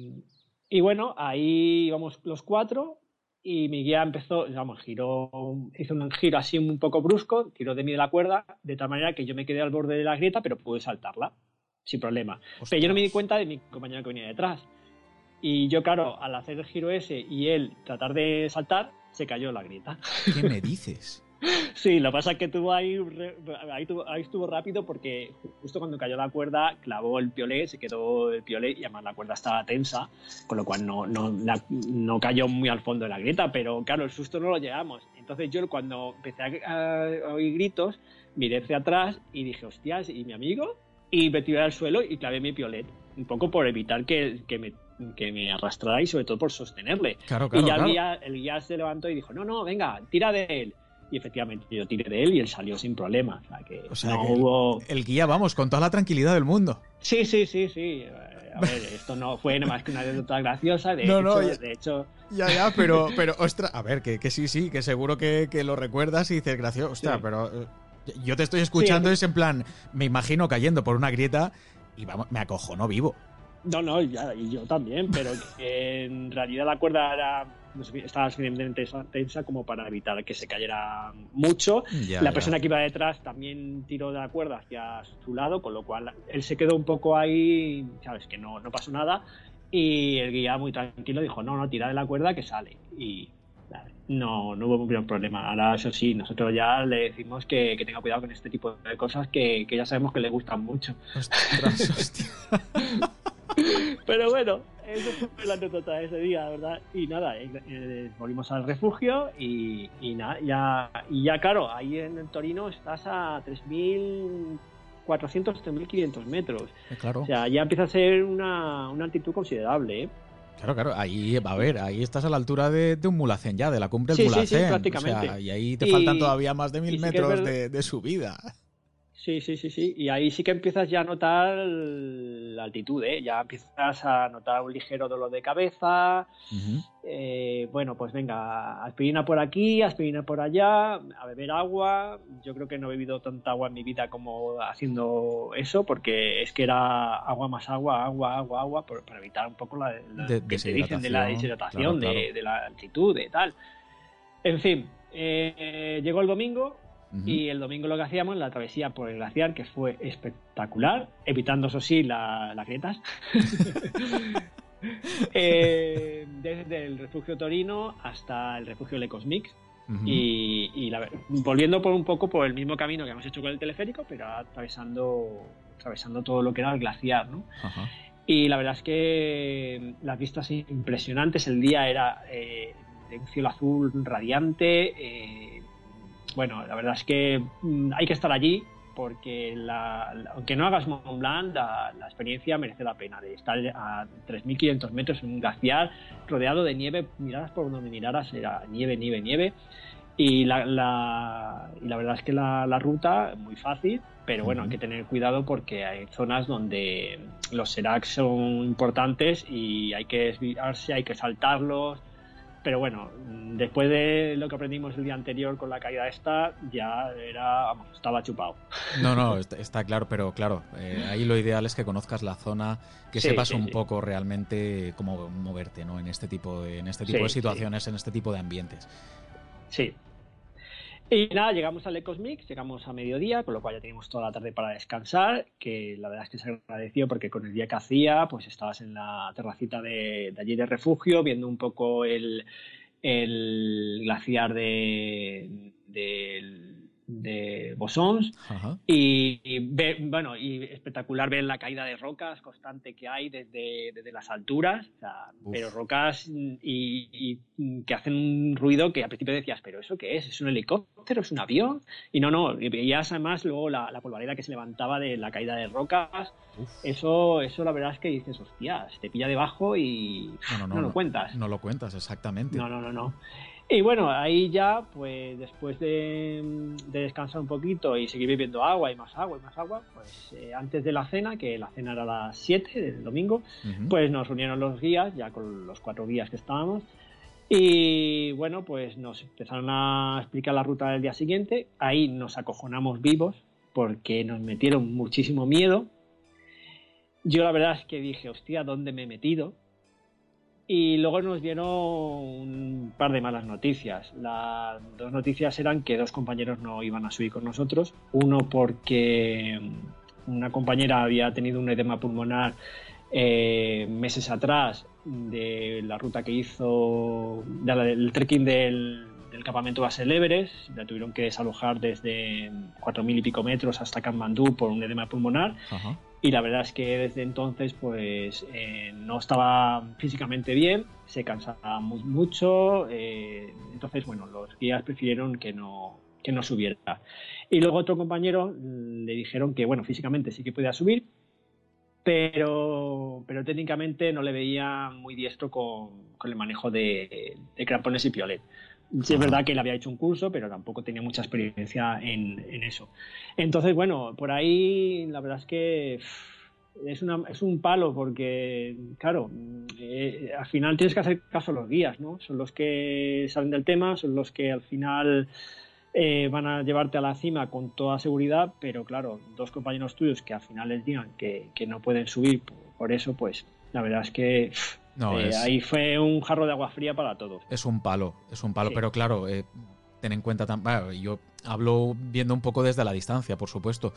Speaker 2: y bueno, ahí íbamos los cuatro y mi guía empezó, vamos, giró, hizo un giro así un poco brusco, tiró de mí de la cuerda, de tal manera que yo me quedé al borde de la grieta, pero pude saltarla, sin problema. Pero yo no me di cuenta de mi compañero que venía detrás. Y yo, claro, al hacer el giro ese y él tratar de saltar, se cayó la grieta.
Speaker 1: ¿Qué me dices?
Speaker 2: Sí, lo que pasa es que tuvo ahí, ahí, tuvo- ahí estuvo rápido porque justo cuando cayó la cuerda clavó el piolé, se quedó el piolé y además la cuerda estaba tensa, con lo cual no, no, la- no cayó muy al fondo de la grieta, pero claro, el susto no lo llevamos. Entonces yo cuando empecé a, a oír gritos, miré hacia atrás y dije, hostias, ¿y mi amigo? Y me tiré al suelo y clavé mi piolet, un poco por evitar que, que me, que me arrastrara y sobre todo por sostenerle.
Speaker 1: Claro, claro,
Speaker 2: y ya
Speaker 1: claro.
Speaker 2: el, guía, el guía se levantó y dijo, no, no, venga, tira de él. Y efectivamente yo tiré de él y él salió sin problema. O sea que,
Speaker 1: O sea
Speaker 2: no
Speaker 1: que-
Speaker 2: hubo...
Speaker 1: El guía, vamos, con toda la tranquilidad del mundo.
Speaker 2: Sí, sí, sí, sí. Eh, A ver, esto no fue nada más que una anécdota graciosa. De,
Speaker 1: No,
Speaker 2: hecho,
Speaker 1: no, ya-
Speaker 2: de hecho,
Speaker 1: Ya, ya, pero, pero, ostras, a ver, que, que sí, sí, que seguro que, que lo recuerdas y dices, gracioso, ostras,
Speaker 2: Sí.
Speaker 1: pero eh, yo te estoy escuchando,
Speaker 2: Sí.
Speaker 1: es en plan, me imagino cayendo por una grieta y vamos, me acojono vivo.
Speaker 2: no, no, ya, y yo también, pero en realidad la cuerda era, estaba suficientemente tensa como para evitar que se cayera mucho.
Speaker 1: Ya,
Speaker 2: la
Speaker 1: ya.
Speaker 2: persona que iba detrás también tiró de la cuerda hacia su lado, con lo cual él se quedó un poco ahí, sabes, que no, no pasó nada. Y el guía muy tranquilo dijo, no, no, tira de la cuerda que sale. Y no, no hubo ningún problema. Ahora, eso sí, nosotros ya le decimos que, que tenga cuidado con este tipo de cosas que, que ya sabemos que le gustan mucho.
Speaker 1: Ostras, hostia.
Speaker 2: Pero bueno, eso fue la anécdota de ese día, ¿verdad? Y nada, eh, eh, volvimos al refugio y, y nada, ya, y ya claro, ahí en el Torino estás a 3.400, 3.500 metros.
Speaker 1: Eh, Claro,
Speaker 2: O sea, ya empieza a ser una, una altitud considerable, ¿eh?
Speaker 1: claro, claro, ahí, a ver, ahí estás a la altura de, de un mulacén ya, de la cumbre del
Speaker 2: Sí, sí, sí,
Speaker 1: mulacén.
Speaker 2: prácticamente.
Speaker 1: O sea, y ahí te
Speaker 2: Y-
Speaker 1: faltan todavía más de mil
Speaker 2: sí
Speaker 1: metros de, de subida.
Speaker 2: Sí, sí, sí, sí. Y ahí sí que empiezas ya a notar la altitud, ¿eh? Ya empiezas a notar un ligero dolor de cabeza. Eh, bueno, pues venga, aspirina por aquí, aspirina por allá, a beber agua. Yo creo que no he bebido tanta agua en mi vida como haciendo eso, porque es que era agua más agua, agua, agua, agua, por- para evitar un poco la, la-
Speaker 1: De-
Speaker 2: que te dicen de la
Speaker 1: deshidratación, claro,
Speaker 2: de, de la altitud, de tal. En fin, eh, llegó el domingo
Speaker 1: Ujú.
Speaker 2: y el domingo lo que hacíamos, la travesía por el glaciar, que fue espectacular, evitando, eso sí, la- las grietas. Eh, desde el refugio Torino hasta el refugio Lecosmix.
Speaker 1: Ujú.
Speaker 2: Y, y la- volviendo por un poco por el mismo camino que hemos hecho con el teleférico, pero atravesando, atravesando todo lo que era el glaciar, ¿no?
Speaker 1: Ajá.
Speaker 2: Y la verdad es que las vistas impresionantes, el día era eh, de un cielo azul radiante. eh, bueno, la verdad es que mm, hay que estar allí porque la- la- aunque no hagas Mont Blanc, la, la experiencia merece la pena de estar a 3.500 metros en un glaciar rodeado de nieve, miraras por donde miraras, era nieve, nieve, nieve. Y la, la- y la verdad es que la, la ruta muy fácil, pero bueno, hay que tener cuidado porque hay zonas donde los seracs son importantes y hay que desviarse, hay que saltarlos. Pero bueno, después de lo que aprendimos el día anterior con la caída esta, ya era, vamos, estaba chupado.
Speaker 1: No, no, está, claro, pero claro, eh, ahí lo ideal es que conozcas la zona, que sepas un poco realmente cómo moverte, ¿no? En este tipo de, en este tipo de situaciones, en este tipo de ambientes.
Speaker 2: Sí, y nada, llegamos al Ecosmix, llegamos a mediodía, con lo cual ya teníamos toda la tarde para descansar, que la verdad es que se agradeció porque con el día que hacía, pues estabas en la terracita de, de allí de refugio, viendo un poco el, el glaciar de, del de bosons y, bueno y espectacular ver la caída de rocas constante que hay desde, desde las alturas pero rocas y, que hacen un ruido que al principio decías pero eso qué es es un helicóptero es un avión y no no y veías además luego la, la polvareda que se levantaba de la caída de rocas. Eso eso la verdad es que dices hostias te pilla debajo y no, no, no lo cuentas
Speaker 1: no lo cuentas exactamente.
Speaker 2: No no no no y bueno, ahí ya, pues después de, descansar un poquito y seguir bebiendo agua y más agua y más agua, pues eh, antes de la cena, que la cena era a las 7 del domingo, pues nos reunieron los guías, ya con los cuatro guías que estábamos, y bueno, pues nos empezaron a explicar la ruta del día siguiente. Ahí nos acojonamos vivos porque nos metieron muchísimo miedo. Yo la verdad es que dije, hostia, ¿dónde me he metido? Y luego nos dieron un par de malas noticias. Las dos noticias eran que dos compañeros no iban a subir con nosotros. Uno porque una compañera había tenido un edema pulmonar eh, meses atrás de la ruta que hizo, del trekking del, del campamento base Everest. La tuvieron que desalojar desde 4.000 y pico metros hasta Kathmandú por un edema pulmonar. Ajá y la verdad es que desde entonces pues eh, no estaba físicamente bien, se cansaba mucho, eh, entonces bueno, los guías prefirieron que no, que no subiera. Y luego otro compañero le dijeron que bueno, físicamente sí que podía subir, pero, pero técnicamente no le veía muy diestro con, con el manejo de, de crampones y piolet. Sí, es verdad que él había hecho un curso, pero tampoco tenía mucha experiencia en, eso. Entonces, bueno, por ahí la verdad es que es, una, es un palo porque, claro, eh, al final tienes que hacer caso a los guías, ¿no? Son los que saben del tema, son los que al final eh, van a llevarte a la cima con toda seguridad, pero claro, dos compañeros tuyos que al final les digan que, no pueden subir por, eso, pues la verdad es que... No, eh, Ahí fue un jarro de agua fría para todos.
Speaker 1: Es un palo, es un palo, pero claro, eh, ten en cuenta también. yo hablo viendo un poco desde la distancia, por supuesto,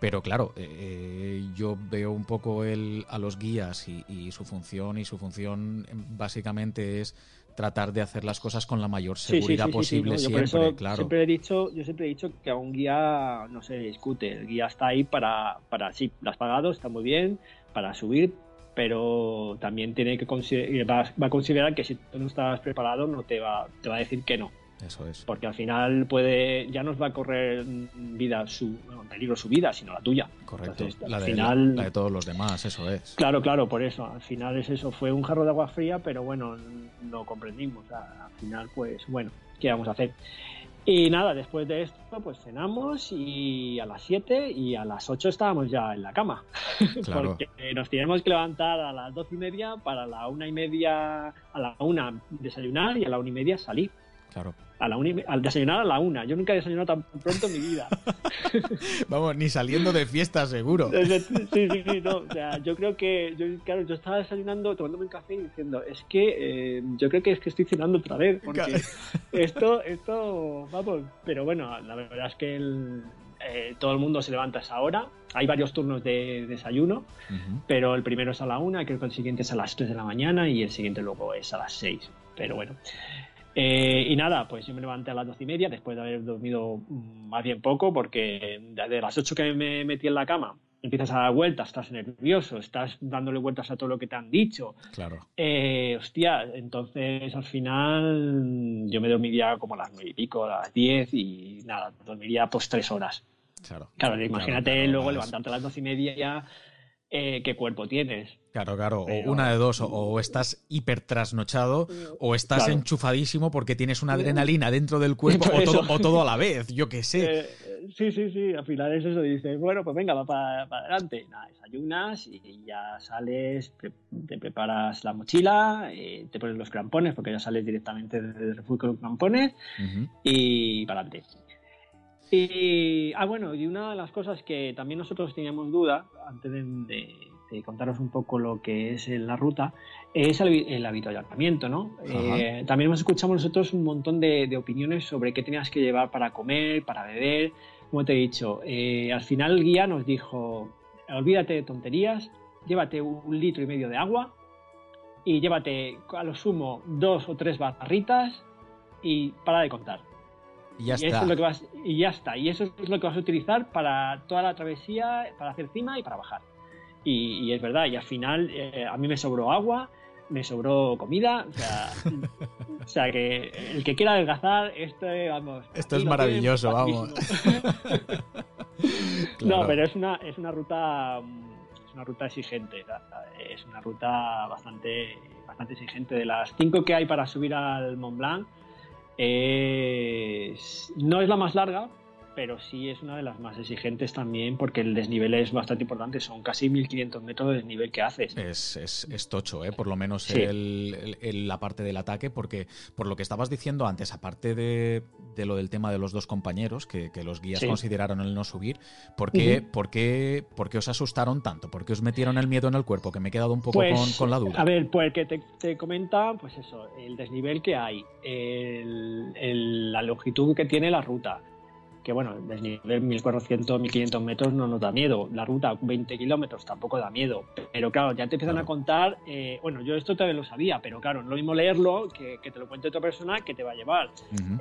Speaker 1: pero claro, eh, yo veo un poco el, a los guías y, su función, y su función básicamente es tratar de hacer las cosas con la mayor seguridad posible siempre, claro.
Speaker 2: Siempre he dicho, yo siempre he dicho que a un guía no se discute, el guía está ahí para, para sí, lo has pagado, está muy bien, para subir, pero también tiene que va, va, a considerar que si tú no estás preparado no te va, te va a decir que no.
Speaker 1: Eso es.
Speaker 2: Porque al final puede, ya nos va a correr vida su, peligro su vida, sino la tuya.
Speaker 1: Correcto. la, de, final, la, de todos los demás, eso es.
Speaker 2: Claro, claro, por eso. Al final es eso. Fue un jarro de agua fría, pero bueno, lo comprendimos. Al final, pues bueno, ¿qué vamos a hacer? Y nada, después de esto, pues cenamos y a las 7 y a las 8 estábamos ya en la cama. Porque nos teníamos que levantar a las 12 y media para la una y media, a la una desayunar y a la una y media salir.
Speaker 1: Claro
Speaker 2: a la al desayunar a la una. Yo nunca he desayunado tan pronto en mi vida.
Speaker 1: Vamos, ni saliendo de fiesta, seguro.
Speaker 2: Sí, sí, sí, no. O sea, yo creo que, yo, claro, yo estaba desayunando, tomándome un café y diciendo, es que eh, yo creo que es que estoy cenando otra vez, porque esto, esto, vamos, pero bueno, la verdad es que eh, todo el mundo se levanta a esa hora. Hay varios turnos de desayuno, pero el primero es a la una, creo que el siguiente es a las 3 de la mañana y el siguiente luego es a las 6. Pero bueno, eh, y nada, pues yo me levanté a las doce y media después de haber dormido más bien poco, porque desde las ocho que me metí en la cama empiezas a dar vueltas, estás nervioso, estás dándole vueltas a todo lo que te han dicho.
Speaker 1: Claro.
Speaker 2: Eh, hostia, entonces al final yo me dormiría como a las nueve y pico, a las diez y nada, dormiría pues tres horas.
Speaker 1: Claro.
Speaker 2: Claro, imagínate luego levantarte a las doce y media eh, qué cuerpo tienes.
Speaker 1: Claro, claro, una de dos, o, estás hiper trasnochado o estás enchufadísimo porque tienes una adrenalina dentro del cuerpo o todo, a la vez, yo qué sé.
Speaker 2: Eh, sí, sí, sí, al final es eso, dices, bueno, pues venga, va para, adelante. Nada, desayunas y ya sales, te preparas la mochila, eh, te pones los crampones, porque ya sales directamente del refugio con los crampones y para adelante. Y, ah, bueno, y una de las cosas que también nosotros teníamos duda, antes de, contaros un poco lo que es la ruta, es el, el avituallamiento, ¿no? Eh, también hemos escuchado nosotros un montón de, opiniones sobre qué tenías que llevar para comer, para beber. Como te he dicho, eh, al final el guía nos dijo, olvídate de tonterías, llévate un litro y medio de agua y llévate a lo sumo dos o tres barritas y para de contar.
Speaker 1: Y ya está.
Speaker 2: y ya está. Y eso es lo que vas a utilizar para toda la travesía, para hacer cima y para bajar. Y, es verdad, y al final eh, a mí me sobró agua, me sobró comida, o sea, que el que quiera adelgazar, esto, vamos.
Speaker 1: Esto es maravilloso, vamos.
Speaker 2: No, pero es una, es una ruta es una ruta exigente, es una ruta bastante, bastante exigente. De las cinco que hay para subir al Mont Blanc, no es la más larga, pero sí es una de las más exigentes también porque el desnivel es bastante importante, son casi 1500 metros de desnivel que haces.
Speaker 1: Es, es, tocho, ¿eh? por lo menos el, la parte del ataque, porque por lo que estabas diciendo antes, aparte de, lo del tema de los dos compañeros, que, los guías consideraron el no subir, ¿por qué, ¿por, qué, os asustaron tanto? ¿Por qué os metieron el miedo en el cuerpo? Que me he quedado un poco
Speaker 2: pues,
Speaker 1: con, la duda.
Speaker 2: A ver, pues que te, te comenta, pues eso, el desnivel que hay, la longitud que tiene la ruta que bueno, desnivel 1400, 1500 metros no nos da miedo. La ruta 20 kilómetros tampoco da miedo. Pero claro, ya te empiezan a contar, eh, bueno, yo esto también lo sabía, pero claro, no lo mismo leerlo que, que te lo cuente otra persona que te va a llevar.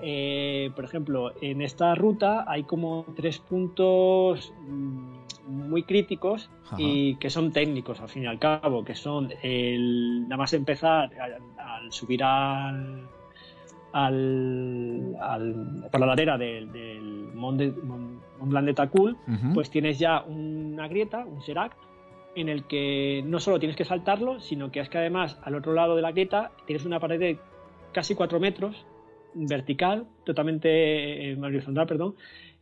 Speaker 2: Eh, por ejemplo, en esta ruta hay como tres puntos mm, muy críticos y que son técnicos al fin y al cabo, que son el nada más empezar al subir al al, por la ladera del, Mont, de, Blanc de Tacul, pues tienes ya una grieta, un serac, en el que no solo tienes que saltarlo, sino que es que además al otro lado de la grieta tienes una pared de casi 4 metros, vertical, totalmente eh, horizontal, perdón,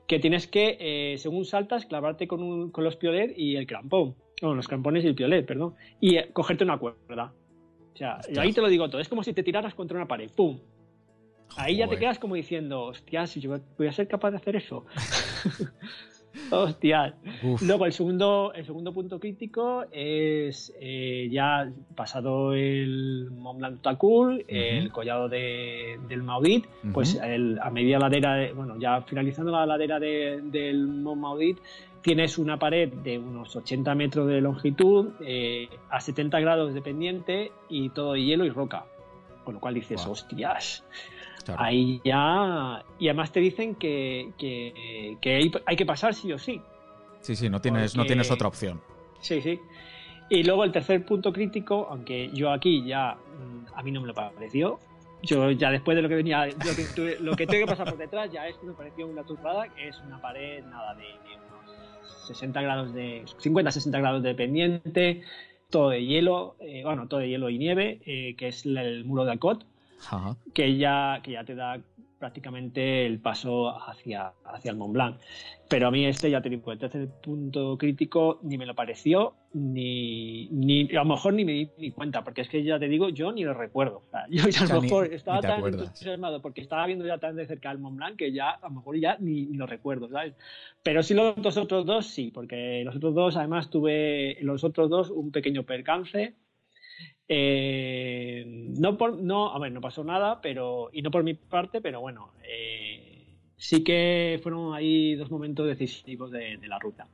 Speaker 2: que tienes que, eh, según saltas, clavarte con, con los piolet y el crampón, o los crampones y el piolet, perdón, y eh, cogerte una cuerda. O sea, ahí te lo digo todo, es como si te tiraras contra una pared, ¡pum! Ahí ya te quedas como diciendo, hostias, si yo voy a ser capaz de hacer eso. Hostias. Luego el segundo, el segundo punto crítico es eh, ya pasado el Mont Blanc Tacul, el collado del Maudit, pues a media ladera, bueno, ya finalizando la ladera del Mont Maudit, tienes una pared de unos 80 metros de longitud, eh, a 70 grados de pendiente y todo de hielo y roca. Con lo cual dices, hostias. Ahí ya. Y además te dicen que, hay, que pasar sí o sí.
Speaker 1: Sí, sí, no tienes, no tienes otra opción.
Speaker 2: Sí, sí. Y luego el tercer punto crítico, aunque yo aquí ya mm, a mí no me lo pareció. Yo ya después de lo que venía, lo que, tuve, lo que que pasar por detrás, ya esto me pareció una turrada, que es una pared nada de, unos 60 grados de 50-60 grados de pendiente, todo de hielo, eh, bueno, todo de hielo y nieve, eh, que es el muro de Acot que ya, que ya te da prácticamente el paso hacia, hacia el Mont Blanc. Pero a mí este, ya te digo, el tercer punto crítico ni me lo pareció, ni, ni a lo mejor ni me di ni cuenta, porque es que ya te digo, yo ni lo recuerdo. yo a lo mejor estaba tan entusiasmado porque estaba viendo ya tan de cerca el Mont Blanc que ya a lo mejor ya ni, lo recuerdo, ¿sabes? Pero sí los otros dos sí, porque los otros dos además tuve los otros dos un pequeño percance eh, no, por, no, a ver, no pasó nada, pero y no por mi parte, pero bueno, eh, sí que fueron ahí dos momentos decisivos de, la ruta.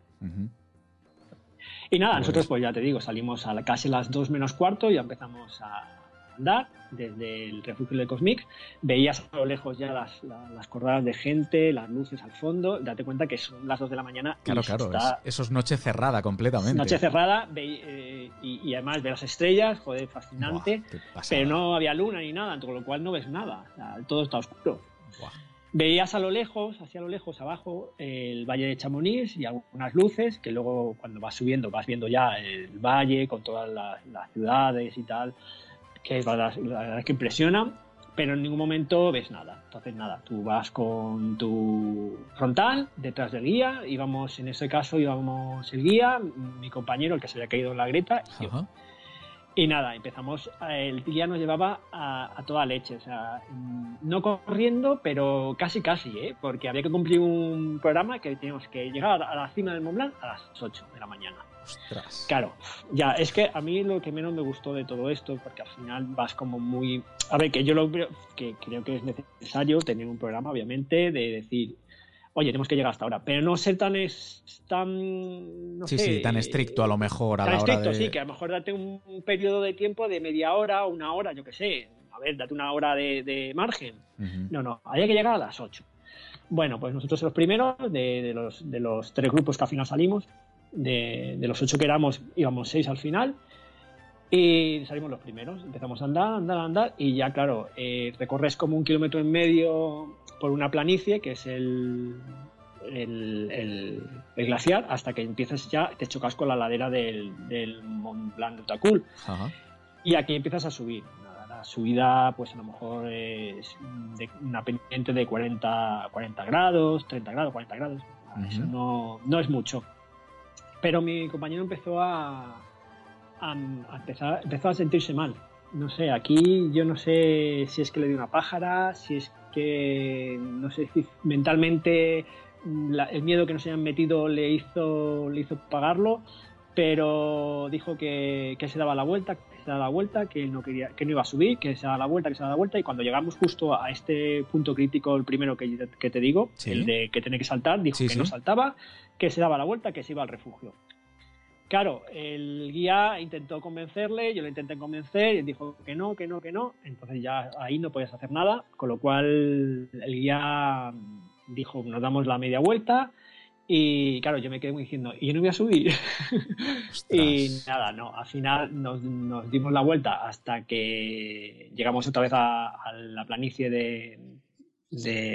Speaker 2: Y nada, pues nosotros pues ya te digo, salimos a casi las dos menos cuarto y empezamos a, andar desde el refugio de Cosmic, veías a lo lejos ya las, las, cordadas de gente, las luces al fondo, date cuenta que son las 2 de la mañana.
Speaker 1: Claro, claro, eso es noche cerrada completamente.
Speaker 2: Noche cerrada eh, y, además de las estrellas, joder, fascinante, pero no había luna ni nada, con lo cual no ves nada, todo está oscuro. Veías a lo lejos, hacia lo lejos, abajo, el valle de Chamonix y algunas luces, que luego cuando vas subiendo vas viendo ya el valle con todas las ciudades y tal que es la, verdad que impresiona. pero en ningún momento ves nada. Entonces, nada, tú vas con tu frontal detrás del guía, íbamos, en ese caso, íbamos el guía, mi compañero, el que se había caído en la grieta, y, y nada, empezamos, el guía nos llevaba a, toda leche, o sea, no corriendo, pero casi casi, ¿eh? porque había que cumplir un programa que teníamos que llegar a la cima del Mont Blanc a las 8 de la mañana.
Speaker 1: Ostras.
Speaker 2: Claro, ya, es que a mí lo que menos me gustó de todo esto, porque al final vas como muy... A ver, que yo lo creo que creo que es necesario tener un programa, obviamente, de decir, oye, tenemos que llegar hasta ahora, pero no ser tan es, tan
Speaker 1: sí, sí, tan estricto a lo mejor a la hora estricto,
Speaker 2: sí, que a lo mejor date un, periodo de tiempo de media hora, una hora, yo qué sé, a ver, date una hora de, margen. No, no, había que llegar a las 8. Bueno, pues nosotros los primeros, de, los, de los tres grupos que al final salimos, de, los ocho que éramos, íbamos seis al final. Y salimos los primeros, empezamos a andar, andar, andar, y ya, claro, eh, recorres como un kilómetro y medio por una planicie, que es el, el, glaciar, hasta que empiezas ya, te chocas con la ladera del, del Mont Blanc de Tacul. Y aquí empiezas a subir. La subida, pues a lo mejor es de una pendiente de 40, 40 grados, 30 grados, 40 grados. Eso no, no es mucho. Pero mi compañero empezó a, empezar, empezó a sentirse mal. No sé, aquí yo no sé si es que le dio una pájara, si es que, no sé si mentalmente el miedo que nos hayan metido le hizo, le hizo pagarlo, pero dijo que, se daba la vuelta, que se daba la vuelta, que no quería, que no iba a subir, que se daba la vuelta, que se daba la vuelta, y cuando llegamos justo a este punto crítico, el primero que, te digo, el de que tiene que saltar, dijo que no saltaba, que se daba la vuelta, que se iba al refugio. Claro, el guía intentó convencerle, yo lo intenté convencer y él dijo que no, que no, que no. Entonces ya ahí no podías hacer nada, con lo cual el guía dijo, nos damos la media vuelta y claro, yo me quedé muy diciendo, ¿y yo no voy a subir? y nada, no, al final nos, dimos la vuelta hasta que llegamos otra vez a, la planicie de,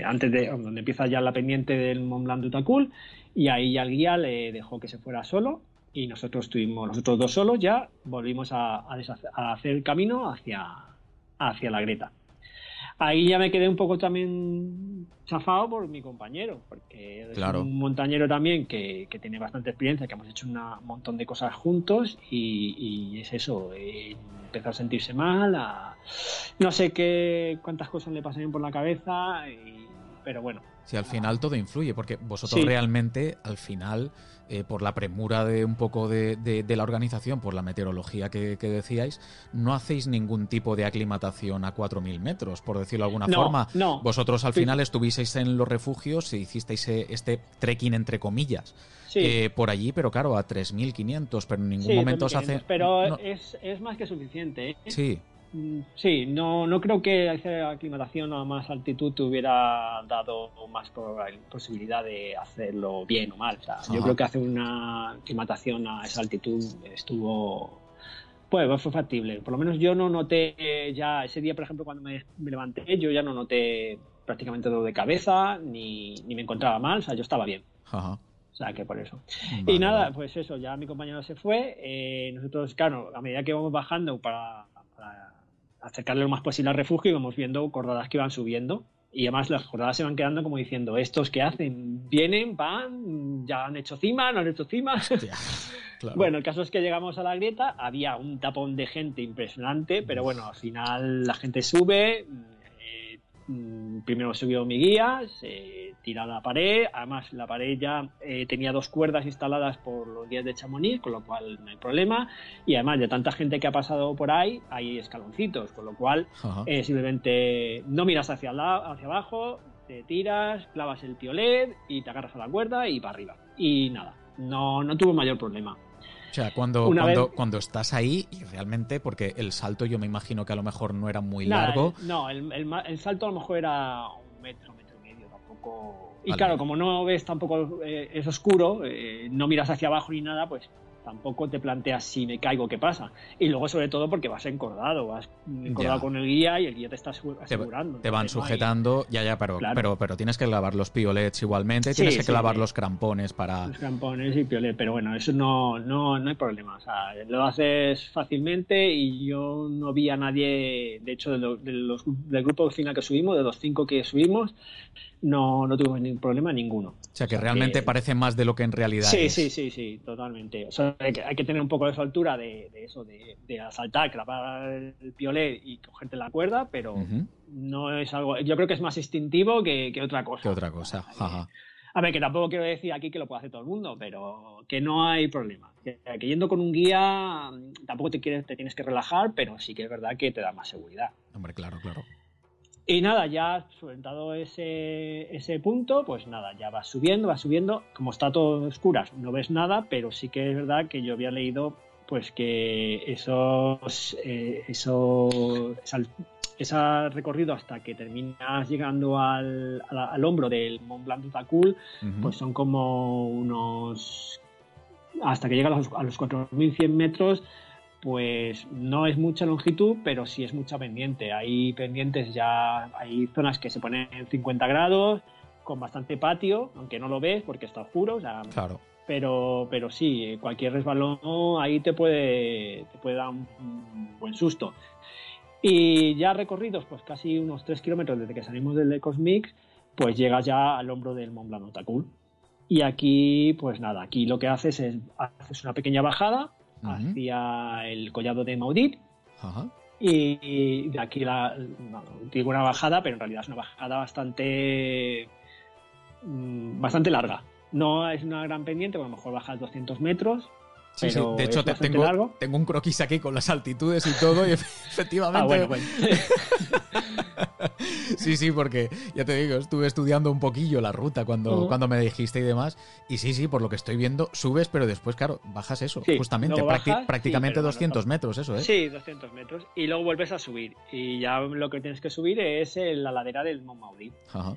Speaker 2: antes de donde empieza ya la pendiente del Mont Blanc du Tacul y ahí ya el guía le dejó que se fuera solo y nosotros estuvimos nosotros dos solos ya volvimos a, hacer el camino hacia, hacia la Greta. Ahí ya me quedé un poco también chafado por mi compañero, porque es un montañero también que, tiene bastante experiencia, que hemos hecho un montón de cosas juntos y, es eso, eh, empezó a sentirse mal, no sé qué cuántas cosas le pasaron por la cabeza, pero bueno.
Speaker 1: Sí, al final todo influye, porque vosotros realmente, al final, eh, por la premura de un poco de, la organización, por la meteorología que, decíais, no hacéis ningún tipo de aclimatación a 4.000 metros, por decirlo de alguna forma.
Speaker 2: No.
Speaker 1: Vosotros al final estuvisteis en los refugios y hicisteis eh, este trekking entre comillas. Eh, por allí, pero claro, a 3.500, pero en ningún momento os hace...
Speaker 2: Pero es, es, más que suficiente. ¿eh?
Speaker 1: Sí.
Speaker 2: Mm, sí, no, no creo que esa aclimatación a más altitud te hubiera dado más posibilidad de hacerlo bien o mal. yo creo que hacer una aclimatación a esa altitud estuvo pues fue factible. Por lo menos yo no noté ya ese día, por ejemplo, cuando me, levanté, yo ya no noté prácticamente dolor de cabeza ni, ni, me encontraba mal, o sea, yo estaba bien. O sea, que por eso. y nada, pues eso, ya mi compañero se fue. Eh, nosotros, claro, a medida que vamos bajando para acercarle lo más posible al refugio y vamos viendo cordadas que van subiendo. Y además las jornadas se van quedando como diciendo, estos que hacen, vienen, van, ya han hecho cima, no han hecho cima. Bueno, el caso es que llegamos a la grieta, había un tapón de gente impresionante, pero bueno, al final la gente sube, primero subió mi guía, se tira a la pared, además la pared ya eh, tenía dos cuerdas instaladas por los guías de Chamonix, con lo cual no hay problema, y además de tanta gente que ha pasado por ahí, hay escaloncitos, con lo cual eh, simplemente no miras hacia, hacia abajo, te tiras, clavas el piolet y te agarras a la cuerda y para arriba. Y nada, no, no tuvo mayor problema.
Speaker 1: O sea, cuando, cuando, cuando estás ahí y realmente, porque el salto yo me imagino que a lo mejor no era muy largo.
Speaker 2: no, el, el, salto a lo mejor era un metro, metro y medio, tampoco. Y claro, como no ves tampoco, eh, es oscuro, eh, no miras hacia abajo ni nada, pues tampoco te planteas si me caigo, ¿qué pasa? Y luego, sobre todo, porque vas encordado, vas encordado con el guía y el guía te está asegurando.
Speaker 1: Te, van sujetando, ya, ya, pero, pero, pero tienes que clavar los piolets igualmente, tienes que clavar los crampones para.
Speaker 2: Los crampones y piolet, pero bueno, eso no, no, no hay problema. O sea, lo haces fácilmente y yo no vi a nadie, de hecho, de los, del grupo final que subimos, de los cinco que subimos, no, no tuvimos ningún problema ninguno.
Speaker 1: O sea, que realmente parece más de lo que en realidad
Speaker 2: sí,
Speaker 1: es.
Speaker 2: Sí, sí, sí, totalmente. O sea, hay, que, tener un poco de altura de, eso, de, de, asaltar, clavar el piolet y cogerte la cuerda, pero no es algo. Yo creo que es más instintivo que, otra cosa.
Speaker 1: Que otra cosa,
Speaker 2: A ver, que tampoco quiero decir aquí que lo puede hacer todo el mundo, pero que no hay problema. Que, yendo con un guía tampoco te, quieres, te tienes que relajar, pero sí que es verdad que te da más seguridad.
Speaker 1: Hombre, claro, claro.
Speaker 2: Y nada, ya solventado ese, ese punto, pues nada, ya vas subiendo, vas subiendo. Como está todo oscuras, no ves nada, pero sí que es verdad que yo había leído pues que esos, eh, eso, ese recorrido hasta que terminas llegando al, al, hombro del Mont Blanc du Tacul, pues son como unos... hasta que llega a los, a los 4.100 metros, pues no es mucha longitud, pero sí es mucha pendiente. Hay pendientes ya, hay zonas que se ponen en 50 grados, con bastante patio, aunque no lo ves porque está oscuro.
Speaker 1: claro.
Speaker 2: Pero, pero sí, cualquier resbalón ahí te puede, te puede dar un, buen susto. Y ya recorridos, pues casi unos 3 kilómetros desde que salimos del Cosmic, pues llegas ya al hombro del Mont Blanc Tacul. Y aquí, pues nada, aquí lo que haces es haces una pequeña bajada hacia el collado de Maudit. Y, de aquí la, digo una bajada, pero en realidad es una bajada bastante mm, bastante larga. No es una gran pendiente, a lo mejor baja 200 metros,
Speaker 1: Sí, sí. De hecho, tengo, tengo, un croquis aquí con las altitudes y todo, y efectivamente.
Speaker 2: Ah, bueno, bueno.
Speaker 1: sí, sí, porque ya te digo, estuve estudiando un poquillo la ruta cuando, cuando me dijiste y demás. Y sí, sí, por lo que estoy viendo, subes, pero después, claro, bajas eso, justamente, prácticamente 200 metros, eso, ¿eh?
Speaker 2: Sí, 200 metros. Y luego vuelves a subir. Y ya lo que tienes que subir es la ladera del Mont Maudit. Ajá.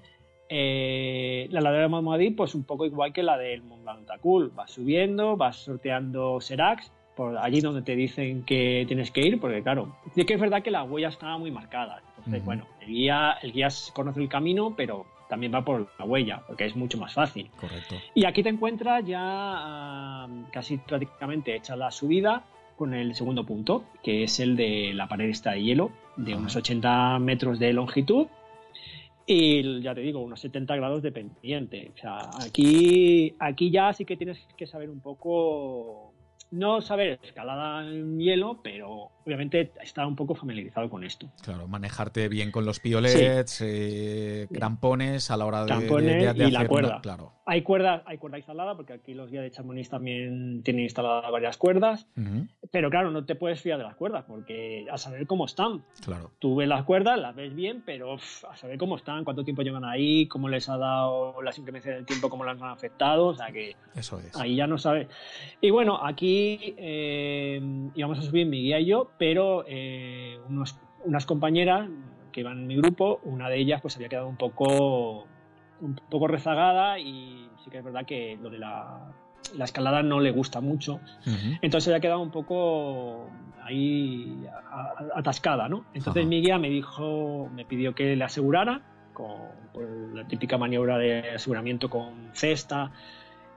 Speaker 2: Eh, la ladera de Montmadí, pues un poco igual que la del Mont Blanc. Vas subiendo, vas sorteando Seracs, por allí donde te dicen que tienes que ir, porque claro, sí que es verdad que la huella está muy marcada. Entonces, bueno, el guía, el guía conoce el camino, pero también va por la huella, porque es mucho más fácil.
Speaker 1: Correcto.
Speaker 2: Y aquí te encuentras ya casi prácticamente hecha la subida con el segundo punto, que es el de la pared esta de hielo, de unos 80 metros de longitud y ya te digo, unos 70 grados de pendiente. O sea, aquí, aquí ya sí que tienes que saber un poco no saber escalada en hielo, pero obviamente está un poco familiarizado con esto.
Speaker 1: Claro, manejarte bien con los piolets, eh, crampones a la hora de,
Speaker 2: crampones y la cuerda.
Speaker 1: claro.
Speaker 2: Hay cuerda, hay cuerda instalada, porque aquí los guías de Chamonix también tienen instaladas varias cuerdas, pero claro, no te puedes fiar de las cuerdas, porque a saber cómo están.
Speaker 1: Claro.
Speaker 2: Tú ves las cuerdas, las ves bien, pero a saber cómo están, cuánto tiempo llevan ahí, cómo les ha dado la inclemencia del tiempo, cómo las han afectado, o sea que
Speaker 1: Eso es.
Speaker 2: ahí ya no sabes. Y bueno, aquí eh, íbamos a subir mi guía y yo, pero eh, unas compañeras que iban en mi grupo, una de ellas pues había quedado un poco, un poco rezagada y sí que es verdad que lo de la, escalada no le gusta mucho. Entonces había quedado un poco ahí atascada, ¿no? Entonces mi guía me dijo, me pidió que le asegurara con la típica maniobra de aseguramiento con cesta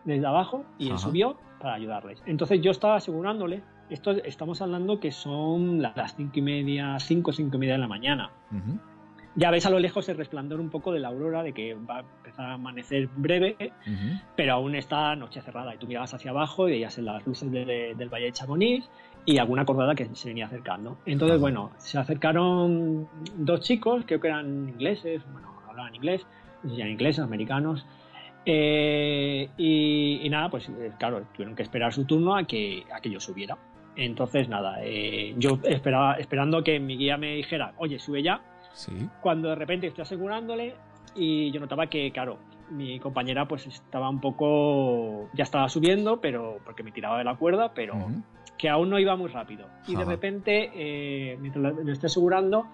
Speaker 2: desde abajo y él subió para ayudarles. Entonces yo estaba asegurándole, esto estamos hablando que son las cinco y media, cinco, cinco y media de la mañana. Ya ves a lo lejos el resplandor un poco de la aurora, de que va a empezar a amanecer breve, pero aún está noche cerrada. Y tú mirabas hacia abajo y veías las luces del Valle de Chamonix y alguna cordada que se venía acercando. Entonces, bueno, se acercaron dos chicos, creo que eran ingleses, bueno, hablaban inglés, eran ingleses, americanos, eh, y, nada, pues eh, claro, tuvieron que esperar su turno a que, a que yo subiera. Entonces, nada, eh, yo esperaba, esperando que mi guía me dijera, oye, sube ya. Cuando de repente estoy asegurándole y yo notaba que, claro, mi compañera pues estaba un poco, ya estaba subiendo, pero porque me tiraba de la cuerda, pero que aún no iba muy rápido. Y de repente, mientras me estoy asegurando,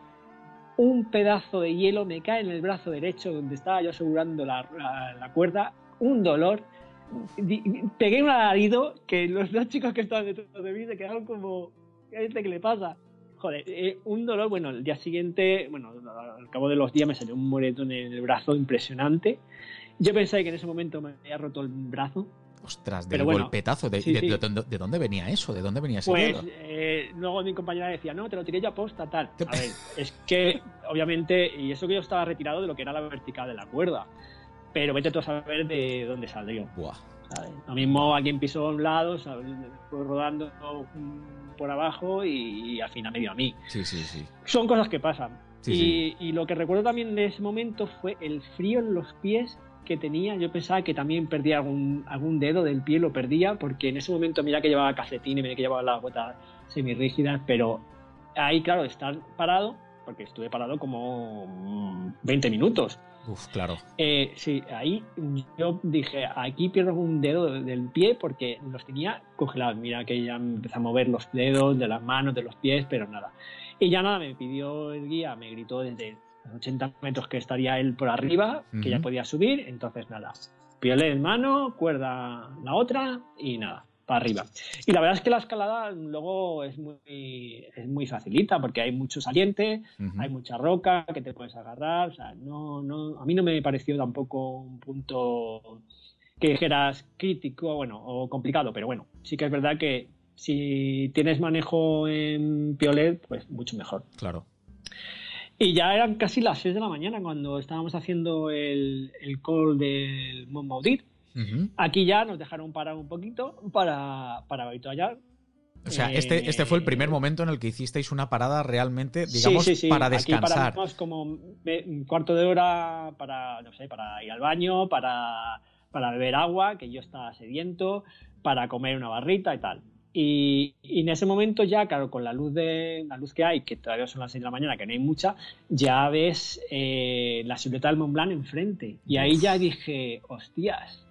Speaker 2: un pedazo de hielo me cae en el brazo derecho donde estaba yo asegurando la, cuerda, un dolor. pegué un alarido que los dos chicos que estaban detrás de mí se quedaron como, ¿qué este le pasa? Joder, eh, un dolor, bueno, el día siguiente, bueno, al cabo de los días me salió un moretón en el brazo impresionante. Yo pensé que en ese momento me había roto el brazo,
Speaker 1: Ostras, del golpetazo. De, de, dónde venía eso? ¿De dónde venía ese
Speaker 2: Pues eh, luego mi compañera decía, no, te lo tiré ya posta, tal. A ver, es que obviamente, y eso que yo estaba retirado de lo que era la vertical de la cuerda. Pero vete tú a saber de dónde salió. Buah. Lo mismo alguien pisó a un lado, fue rodando por abajo y, al final me dio a mí.
Speaker 1: Sí, sí, sí.
Speaker 2: Son cosas que pasan. y, y lo que recuerdo también de ese momento fue el frío en los pies que tenía, yo pensaba que también perdía algún, algún dedo del pie, lo perdía, porque en ese momento mira que llevaba calcetines, mira que llevaba las botas semirrígidas, pero ahí, claro, estar parado, porque estuve parado como 20 mm, minutos.
Speaker 1: Uf, claro.
Speaker 2: Eh, sí, ahí yo dije, aquí pierdo un dedo del pie porque los tenía congelados. Mira que ya empecé a mover los dedos de las manos, de los pies, pero nada. Y ya nada, me pidió el guía, me gritó desde 80 metros que estaría él por arriba, que ya podía subir, entonces nada, piole en mano, cuerda la otra y nada, para arriba. Y la verdad es que la escalada luego es muy, es muy facilita porque hay mucho saliente, hay mucha roca que te puedes agarrar, o sea, no, no, a mí no me pareció tampoco un punto que dijeras crítico, bueno, o complicado, pero bueno, sí que es verdad que si tienes manejo en Piolet, pues mucho mejor.
Speaker 1: Claro.
Speaker 2: Y ya eran casi las 6 de la mañana cuando estábamos haciendo el, el call del Mont Maudit. Aquí ya nos dejaron parar un poquito para, para.
Speaker 1: O sea, este, este fue el primer eh, momento en el que hicisteis una parada realmente, digamos, para descansar.
Speaker 2: Aquí como un cuarto de hora para, no sé, para ir al baño, para, para beber agua, que yo estaba sediento, para comer una barrita y tal. Y, en ese momento ya, claro, con la luz de la luz que hay, que todavía son las 6 de la mañana, que no hay mucha, ya ves eh, la silueta del Mont Blanc enfrente. Y ahí ya dije, hostias.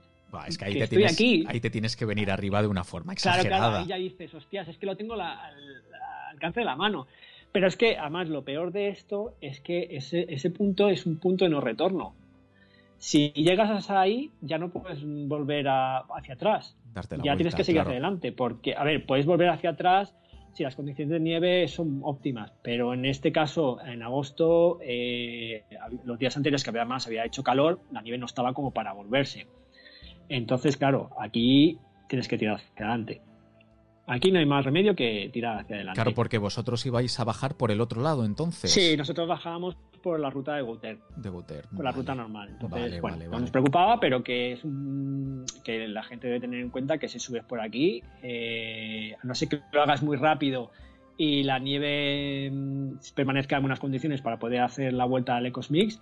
Speaker 1: Es que ahí, te tienes, aquí. ahí te tienes que venir arriba de una forma exagerada. Claro, claro,
Speaker 2: ahí ya dices, hostias, es que lo tengo al, alcance de la mano. Pero es que, además, lo peor de esto es que ese, ese punto es un punto de no retorno. Si llegas hasta ahí, ya no puedes volver hacia atrás ya tienes que seguir hacia adelante, porque, a ver, puedes volver hacia atrás si las condiciones de nieve son óptimas, pero en este caso, en agosto, eh, los días anteriores que además había hecho calor, la nieve no estaba como para volverse. Entonces, claro, aquí tienes que tirar hacia adelante. Aquí no hay más remedio que tirar hacia adelante.
Speaker 1: Claro, porque vosotros ibais a bajar por el otro lado, entonces.
Speaker 2: Sí, nosotros bajábamos por la ruta de Guter.
Speaker 1: De Guter.
Speaker 2: Por la ruta normal. Entonces, bueno, no nos preocupaba, pero que es que la gente debe tener en cuenta que si subes por aquí, eh, a no ser que lo hagas muy rápido y la nieve mm, permanezca en buenas condiciones para poder hacer la vuelta al Ecosmix,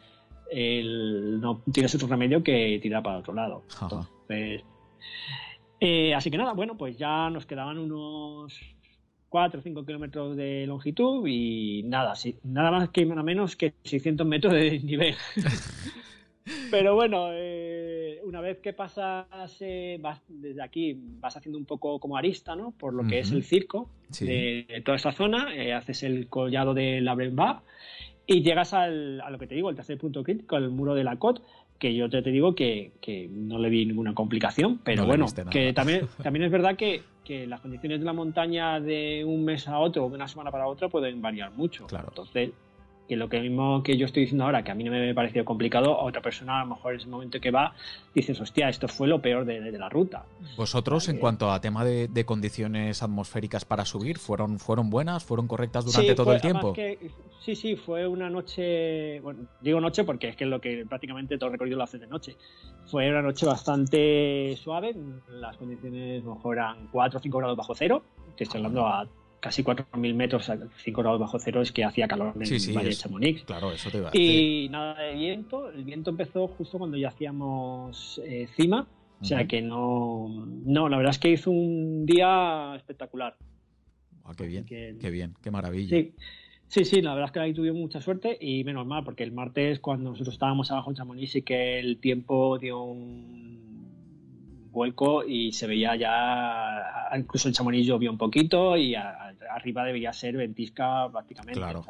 Speaker 2: no tienes otro remedio que tirar para otro lado. Entonces, eh, así que nada, bueno, pues ya nos quedaban unos 4 o 5 kilómetros de longitud y nada, nada más que nada menos que 600 metros de nivel. Pero bueno, eh, una vez que pasas eh, desde aquí, vas haciendo un poco como arista, ¿no? Por lo que es el circo de, toda esta zona, haces el collado de la Bremba y llegas al, a lo que te digo, el tercer punto crítico, el muro de la Cot, que yo te, te digo que, que, no le vi ninguna complicación, pero bueno, que también, también es verdad que, que, las condiciones de la montaña de un mes a otro o de una semana para otra pueden variar mucho.
Speaker 1: Claro.
Speaker 2: Entonces, que lo que mismo que yo estoy diciendo ahora, que a mí no me ha parecido complicado, a otra persona a lo mejor en ese momento que va, dices, hostia, esto fue lo peor de, la ruta.
Speaker 1: ¿Vosotros, en cuanto a tema de, condiciones atmosféricas para subir, fueron, fueron buenas, fueron correctas durante todo el tiempo?
Speaker 2: sí, sí, fue una noche, bueno, digo noche porque es que es lo que prácticamente todo el recorrido lo hace de noche. Fue una noche bastante suave, las condiciones mejor eran 4 o 5 grados bajo cero, estoy hablando a casi 4.000 metros a 5 grados bajo cero es que hacía calor en el Valle de Chamonix.
Speaker 1: Claro, eso te
Speaker 2: Y nada de viento. El viento empezó justo cuando ya hacíamos eh, cima. O sea que no, no, la verdad es que hizo un día espectacular.
Speaker 1: Ah, qué bien, qué bien, qué maravilla.
Speaker 2: Sí. Sí, sí, la verdad es que ahí tuvimos mucha suerte y menos mal, porque el martes cuando nosotros estábamos abajo en Chamonix y que el tiempo dio un vuelco y se veía ya, incluso el chamonix vio un poquito y arriba debía ser ventisca prácticamente.
Speaker 1: Claro.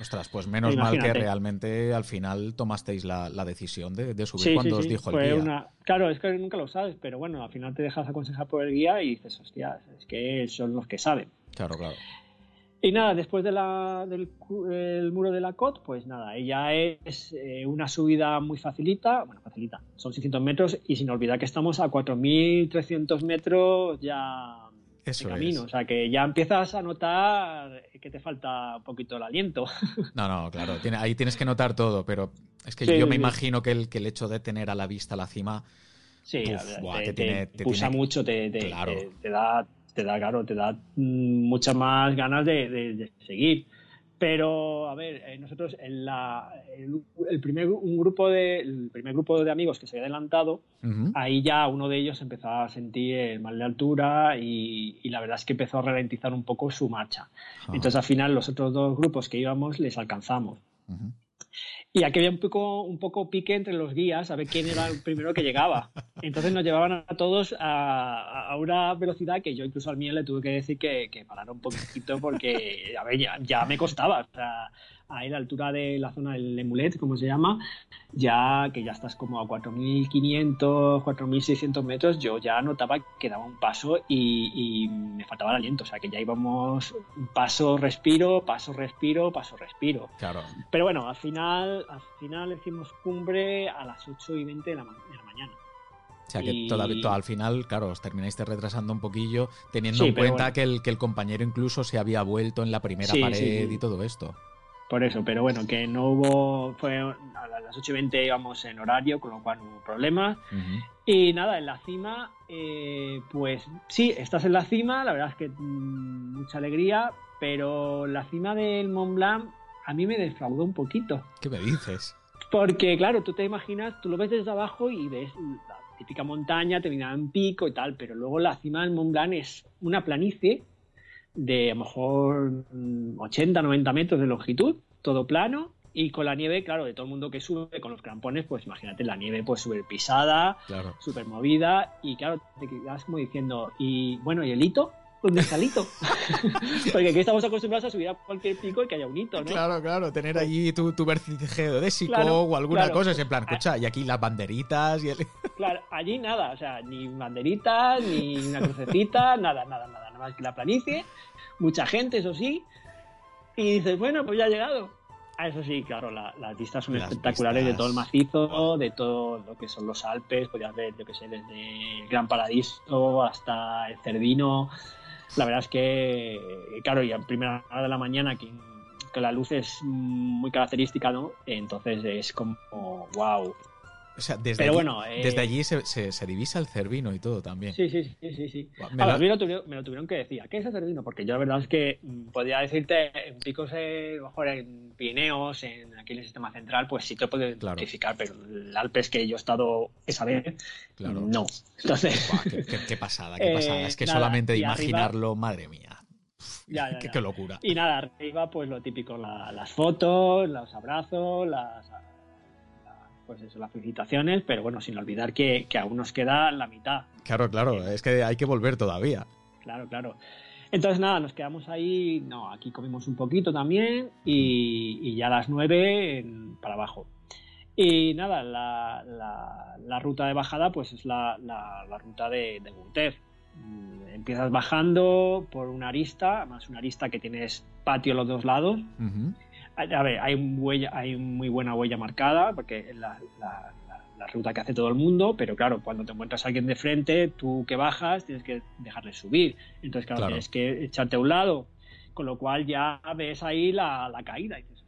Speaker 1: Ostras, pues menos mal que realmente al final tomasteis la, decisión de, subir cuando os dijo el guía.
Speaker 2: Claro, es que nunca lo sabes, pero bueno, al final te dejas aconsejar por el guía y dices, hostia, es que son los que saben.
Speaker 1: Claro, claro.
Speaker 2: Y nada, después de la, del muro de la COT, pues nada, ella es eh, una subida muy facilita, bueno, facilita, son 600 metros y sin olvidar que estamos a 4.300 metros ya de camino, o sea que ya empiezas a notar que te falta un poquito el aliento.
Speaker 1: No, no, claro, ahí tienes que notar todo, pero es que yo me imagino que el, que el hecho de tener a la vista la cima...
Speaker 2: Sí, te, te, mucho, te, te da te da, claro, te da mm, muchas más ganas de, seguir. Pero, a ver, eh, nosotros en la, el, primer, un grupo de, el primer grupo de amigos que se había adelantado, ahí ya uno de ellos empezó a sentir mal de altura y, la verdad es que empezó a ralentizar un poco su marcha. Entonces, al final, los otros dos grupos que íbamos les alcanzamos. Y aquí había un poco, un poco pique entre los guías a ver quién era el primero que llegaba. Entonces nos llevaban a todos a, una velocidad que yo incluso al mío le tuve que decir que, que parara un poquito porque, a ver, ya, ya me costaba. O ahí a la altura de la zona del Emulet, como se llama, ya que ya estás como a 4.500, 4.600 metros, yo ya notaba que daba un paso y, me faltaba el aliento, o sea que ya íbamos paso, respiro, paso, respiro, paso, respiro.
Speaker 1: Claro.
Speaker 2: Pero bueno, al final, al final hicimos cumbre a las 8 y 20 de la, mañana.
Speaker 1: O sea que al final, claro, os termináis retrasando un poquillo, teniendo en cuenta que, el, que el compañero incluso se había vuelto en la primera pared y todo esto.
Speaker 2: Por eso, pero bueno, que no hubo, fue a las 8 y 20 íbamos en horario, con lo cual no hubo problemas. Y nada, en la cima, eh, pues sí, estás en la cima, la verdad es que mm, mucha alegría, pero la cima del Mont Blanc a mí me defraudó un poquito.
Speaker 1: ¿Qué me dices?
Speaker 2: Porque claro, tú te imaginas, tú lo ves desde abajo y ves la típica montaña, terminada en pico y tal, pero luego la cima del Mont Blanc es una planicie de a lo mejor 80, 90 metros de longitud, todo plano, y con la nieve, claro, de todo el mundo que sube con los crampones, pues imagínate la nieve pues súper pisada, súper movida, y claro, te quedas como diciendo, y bueno, ¿y el hito? ¿Dónde está el hito? Porque aquí estamos acostumbrados a subir a cualquier pico y que haya un hito, ¿no?
Speaker 1: Claro, claro, tener allí tu, tu geodésico o alguna cosa, es en plan, escucha, y aquí las banderitas y el...
Speaker 2: Claro, allí nada, o sea, ni banderitas, ni una crucecita, nada, nada, nada, nada más que la planicie mucha gente, eso sí, y dices, bueno, pues ya ha llegado. a ah, eso sí, claro, las vistas son espectaculares de todo el macizo, de todo lo que son los Alpes, podías ver, yo que sé, desde el Gran Paradiso hasta el Cervino. La verdad es que, claro, y a primera hora de la mañana, que, que la luz es muy característica, ¿no? Entonces es como, wow,
Speaker 1: o sea, desde allí, bueno, desde eh, allí se, divisa el cervino y todo también.
Speaker 2: Sí, sí, sí, sí. sí. Me, lo... me, lo tuvieron, que decir. ¿Qué es el cervino? Porque yo la verdad es que mm, podía decirte en picos, eh, mejor en Pirineos, en aquí en el sistema central, pues sí te puedo identificar, pero el Alpes que yo he estado esa vez, claro. no. Entonces...
Speaker 1: qué, pasada, qué pasada. es que eh, solamente de imaginarlo, madre mía. Ya, qué, locura.
Speaker 2: Y nada, arriba pues lo típico, las fotos, los abrazos, las pues eso, las felicitaciones, pero bueno, sin olvidar que, aún nos queda la mitad.
Speaker 1: Claro, claro, es que hay que volver todavía.
Speaker 2: Claro, claro. Entonces nada, nos quedamos ahí, no, aquí comimos un poquito también y, ya a las nueve para abajo. Y nada, la, ruta de bajada pues es la, ruta de, de mm, Empiezas bajando por una arista, además una arista que tienes patio a los dos lados a ver, hay, huella, hay muy buena huella marcada, porque es la, ruta que hace todo el mundo, pero claro, cuando te encuentras a alguien de frente, tú que bajas, tienes que dejarle subir. Entonces, claro, tienes que echarte a un lado, con lo cual ya ves ahí la, caída. Y dices.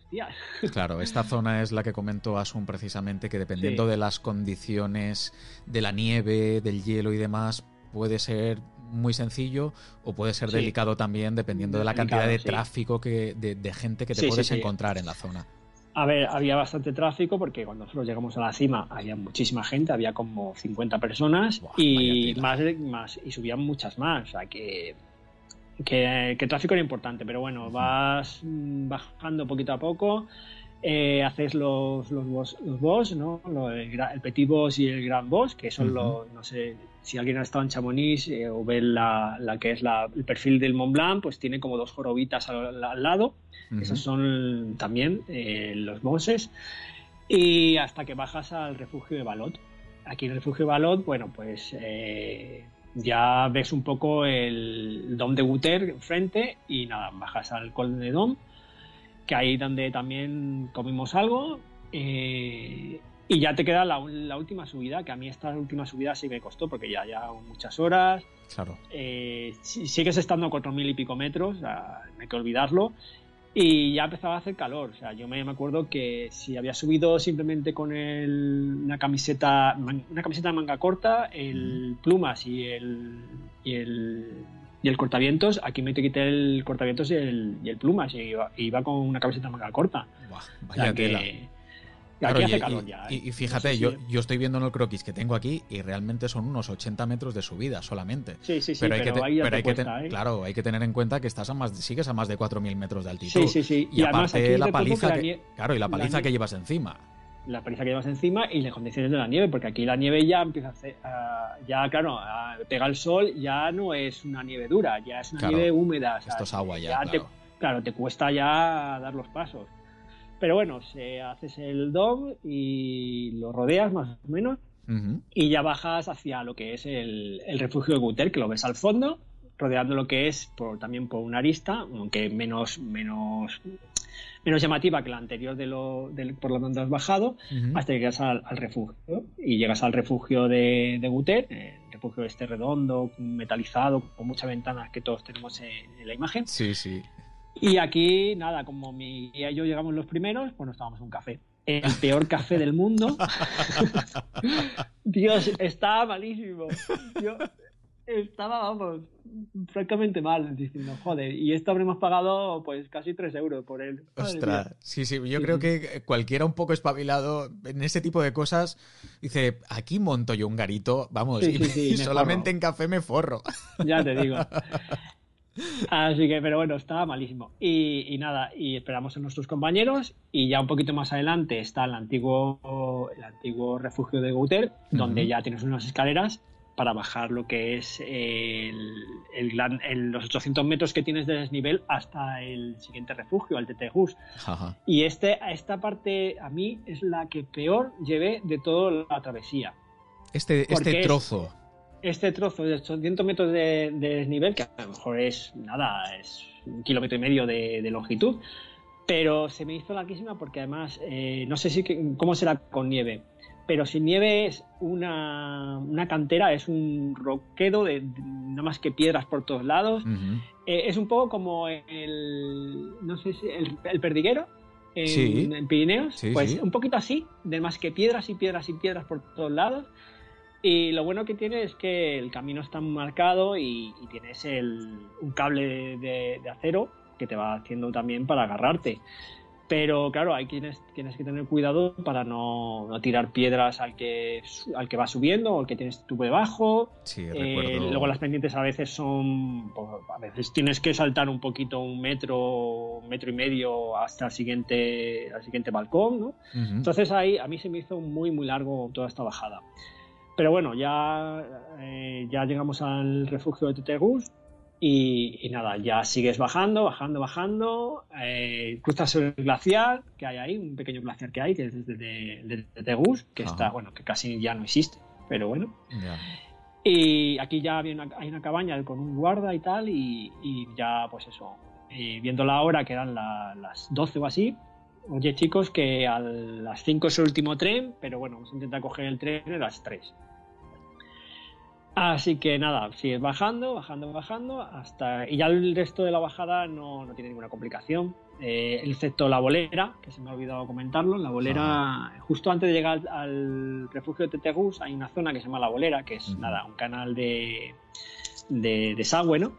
Speaker 1: Claro, esta zona es la que comentó Asun precisamente, que dependiendo de las condiciones de la nieve, del hielo y demás, puede ser muy sencillo o puede ser delicado también dependiendo de la cantidad de tráfico que, de, gente que te puedes encontrar en la zona.
Speaker 2: A ver, había bastante tráfico porque cuando nosotros llegamos a la cima había muchísima gente, había como 50 personas y más, más y subían muchas más, o sea que que, el tráfico era importante, pero bueno, vas bajando poquito a poco eh, haces los, los, boss, los boss, ¿no? el, petit boss y el gran boss, que son los, no sé, si alguien ha estado en Chamonix eh, o ve la, la, que es la, el perfil del Mont Blanc, pues tiene como dos jorobitas al, lado. Esos son también eh, los bosses. Y hasta que bajas al refugio de Balot. Aquí en el refugio de Balot, bueno, pues ya ves un poco el Dom de Guter enfrente y nada, bajas al Col de Dom que ahí donde también comimos algo. Eh, y ya te queda la, última subida, que a mí esta última subida sí me costó, porque ya, ya muchas horas.
Speaker 1: Claro.
Speaker 2: Eh, sigues estando a cuatro mil y pico metros, no hay que olvidarlo. Y ya empezaba a hacer calor. O sea, yo me, acuerdo que si había subido simplemente con una camiseta, una camiseta de manga corta, el plumas y el, y el y el cortavientos, aquí me te quité el cortavientos y el, y el plumas, y iba, con una camiseta manga corta.
Speaker 1: vaya que, Aquí hace calor ya. Y, ¿eh? fíjate, yo, yo estoy viendo en el croquis que tengo aquí y realmente son unos 80 metros de subida solamente.
Speaker 2: Sí, sí, sí. Pero hay que, pero hay que ¿eh?
Speaker 1: claro, hay que tener en cuenta que estás a más, sigues a más de 4.000 metros de altitud.
Speaker 2: Sí, sí, sí.
Speaker 1: Y, aparte la paliza, que, claro, y la paliza que llevas encima
Speaker 2: la paliza que llevas encima y las condiciones de la nieve, porque aquí la nieve ya empieza a hacer, ya claro, pega el sol, ya no es una nieve dura, ya es una nieve húmeda.
Speaker 1: esto es agua ya.
Speaker 2: claro. Te, claro, te cuesta ya dar los pasos. Pero bueno, se haces el dom y lo rodeas más o menos y ya bajas hacia lo que es el, el refugio de Guter, que lo ves al fondo, rodeando lo que es por, también por una arista, aunque menos, menos menos llamativa que la anterior de lo, por donde has bajado, hasta que llegas al, refugio. Y llegas al refugio de, de Guter, el refugio este redondo, metalizado, con muchas ventanas que todos tenemos en, la imagen.
Speaker 1: Sí, sí.
Speaker 2: Y aquí, nada, como mi guía y yo llegamos los primeros, pues nos tomamos un café. El peor café del mundo. Dios, está malísimo. Yo, estaba, vamos, francamente mal, diciendo, joder, y esto habremos pagado pues casi 3 euros por él.
Speaker 1: Ostras, sí, sí, yo creo que cualquiera un poco espabilado en ese tipo de cosas dice, aquí monto yo un garito, vamos, y, solamente en café me forro.
Speaker 2: Ya te digo. Así que, pero bueno, estaba malísimo. Y, nada, y esperamos a nuestros compañeros. Y ya un poquito más adelante está el antiguo, el antiguo refugio de Gouter, donde ya tienes unas escaleras para bajar lo que es el, los 800 metros que tienes de desnivel hasta el siguiente refugio, al Tetegus. Y este, esta parte a mí es la que peor llevé de toda la travesía.
Speaker 1: Este, este trozo.
Speaker 2: este trozo de 800 metros de, desnivel, que a lo mejor es nada, es un kilómetro y medio de, longitud, pero se me hizo larguísima porque además, eh, no sé si cómo será con nieve, pero sin nieve es una, cantera, es un roquedo de, no más que piedras por todos lados. Eh, es un poco como el, no sé si, el, perdiguero en, Pirineos, pues un poquito así, de más que piedras y piedras y piedras por todos lados. Y lo bueno que tiene es que el camino está marcado y, tienes un cable de, de acero que te va haciendo también para agarrarte. Pero claro, hay quienes tienes que tener cuidado para no, tirar piedras al que, al que va subiendo o al que tienes tú debajo.
Speaker 1: Sí, eh,
Speaker 2: luego las pendientes a veces son. Pues, a veces tienes que saltar un poquito, un metro, un metro y medio hasta el siguiente, al siguiente balcón. ¿no? Entonces ahí a mí se me hizo muy, muy largo toda esta bajada. Pero bueno, ya, eh, ya llegamos al refugio de Tetegus y, nada, ya sigues bajando, bajando, bajando, eh, cruzas el glaciar que hay ahí, un pequeño glaciar que hay, que es de, Tegus, que está, bueno, que casi ya no existe, pero bueno. Y aquí ya hay una, hay una, cabaña con un guarda y tal, y, ya, pues eso, viendo la hora, que eran las 12 o así, oye chicos, que a las 5 es el último tren, pero bueno, vamos a intentar coger el tren a las 3. Así que nada, sigues bajando, bajando, bajando, hasta. Y ya el resto de la bajada no, no tiene ninguna complicación. Eh, excepto la bolera, que se me ha olvidado comentarlo. La bolera, justo antes de llegar al, refugio de Tetegus, hay una zona que se llama La Bolera, que es nada, un canal de, de desagüe, ¿no?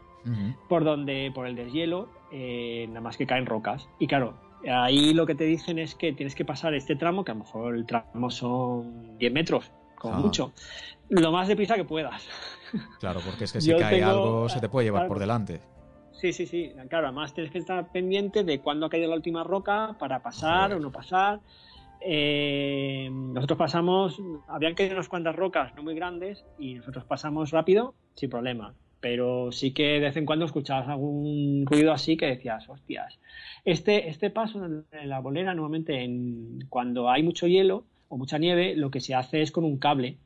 Speaker 2: Por donde, por el deshielo, eh, nada más que caen rocas. Y claro, ahí lo que te dicen es que tienes que pasar este tramo, que a lo mejor el tramo son 10 metros, como mucho lo más deprisa que puedas.
Speaker 1: Claro, porque es que si cae algo se te puede llevar por delante.
Speaker 2: Sí, sí, sí. Claro, además tienes que estar pendiente de cuándo ha caído la última roca para pasar o no pasar. Eh, nosotros pasamos, habían caído unas cuantas rocas no muy grandes y nosotros pasamos rápido sin problema. Pero sí que de vez en cuando escuchabas algún ruido así que decías, hostias. Este, este paso en la bolera, normalmente en, cuando hay mucho hielo o mucha nieve, lo que se hace es con un cable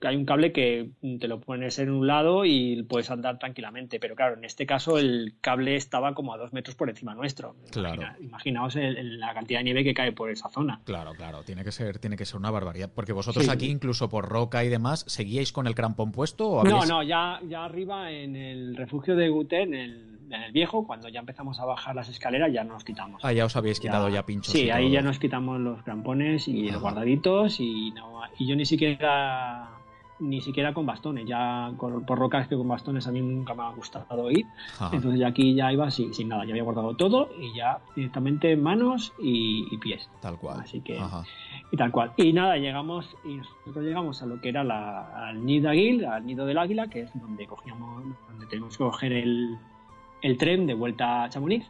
Speaker 2: hay un cable que te lo pones en un lado y puedes andar tranquilamente, pero claro, en este caso el cable estaba como a dos metros por encima nuestro.
Speaker 1: Claro.
Speaker 2: imaginaos la cantidad de nieve que cae por esa zona.
Speaker 1: Claro, claro, tiene que ser, tiene que ser una barbaridad, porque vosotros aquí, incluso por roca y demás, ¿seguíais con el crampón puesto? O
Speaker 2: No, no, ya, ya arriba en el refugio de Guten, en el en el viejo, cuando ya empezamos a bajar las escaleras, ya nos quitamos.
Speaker 1: Ah, ya os habéis quitado ya, pinchos.
Speaker 2: Sí, ahí ya nos quitamos los crampones y los guardaditos y, y yo ni siquiera ni siquiera con bastones, ya por rocas que con bastones a mí nunca me ha gustado ir. Entonces ya aquí ya iba sin, sin, nada, ya había guardado todo y ya directamente manos y, pies.
Speaker 1: Tal cual.
Speaker 2: Así que y tal cual. Y nada, llegamos y nosotros llegamos a lo que era la, al nido al nido del águila, que es donde cogíamos, donde tenemos que coger el, el tren de vuelta a Chamonix.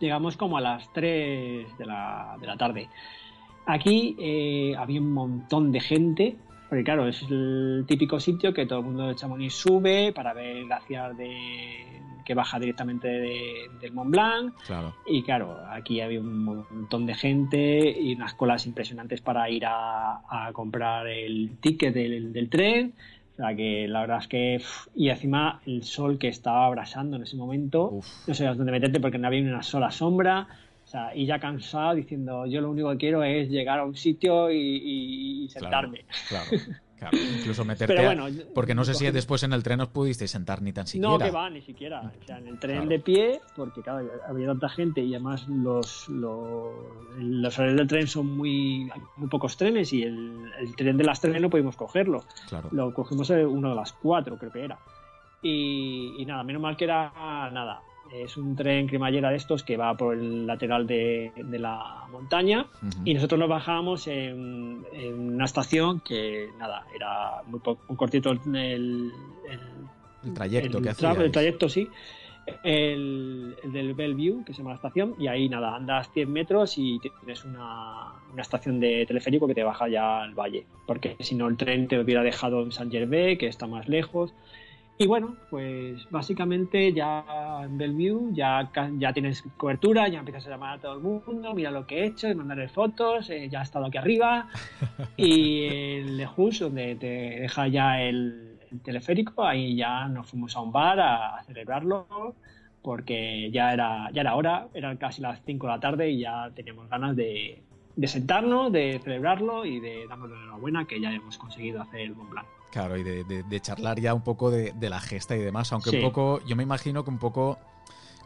Speaker 2: Llegamos como a las 3 de la, de la tarde. Aquí eh, había un montón de gente, porque claro, es el típico sitio que todo el mundo de Chamonix sube para ver el glaciar de, que baja directamente del Mont Blanc. Y claro, aquí había un montón de gente y unas colas impresionantes para ir a, comprar el ticket del, del tren. O sea que la verdad es que. Y encima el sol que estaba abrasando en ese momento. No sé dónde meterte porque no había ni una sola sombra. O sea, y ya cansado diciendo, yo lo único que quiero es llegar a un sitio y, sentarme.
Speaker 1: claro. Claro, incluso meterte. porque no sé si después en el tren os pudisteis sentar ni tan siquiera.
Speaker 2: No, que va, ni siquiera. O sea, en el tren de pie, porque claro, había tanta gente y además los, los, los horarios del tren son muy. muy pocos trenes y el, tren de las trenes no pudimos cogerlo.
Speaker 1: Claro.
Speaker 2: Lo cogimos uno de las cuatro, creo que era. Y, y nada, menos mal que era nada es un tren cremallera de estos que va por el lateral de, la montaña y nosotros nos bajamos en, una estación que, nada, era muy, cortito el,
Speaker 1: trayecto que
Speaker 2: hacía. El trayecto, sí. El, del Bellevue, que se llama la estación, y ahí nada, andas 100 metros y tienes una, una, estación de teleférico que te baja ya al valle, porque si no el tren te hubiera dejado en San Gervais, que está más lejos, y bueno, pues básicamente ya en Bellevue ya, ya tienes cobertura, ya empiezas a llamar a todo el mundo, mira lo que he hecho, mandarle fotos, eh, ya he estado aquí arriba. y el Lejus, donde te deja ya el, teleférico, ahí ya nos fuimos a un bar a, celebrarlo, porque ya era, ya era hora, eran casi las 5 de la tarde y ya teníamos ganas de, de sentarnos, de celebrarlo y de darnos la enhorabuena que ya hemos conseguido hacer el Mont Blanc.
Speaker 1: Claro, y de, charlar ya un poco de, la gesta y demás, aunque un poco, yo me imagino que un poco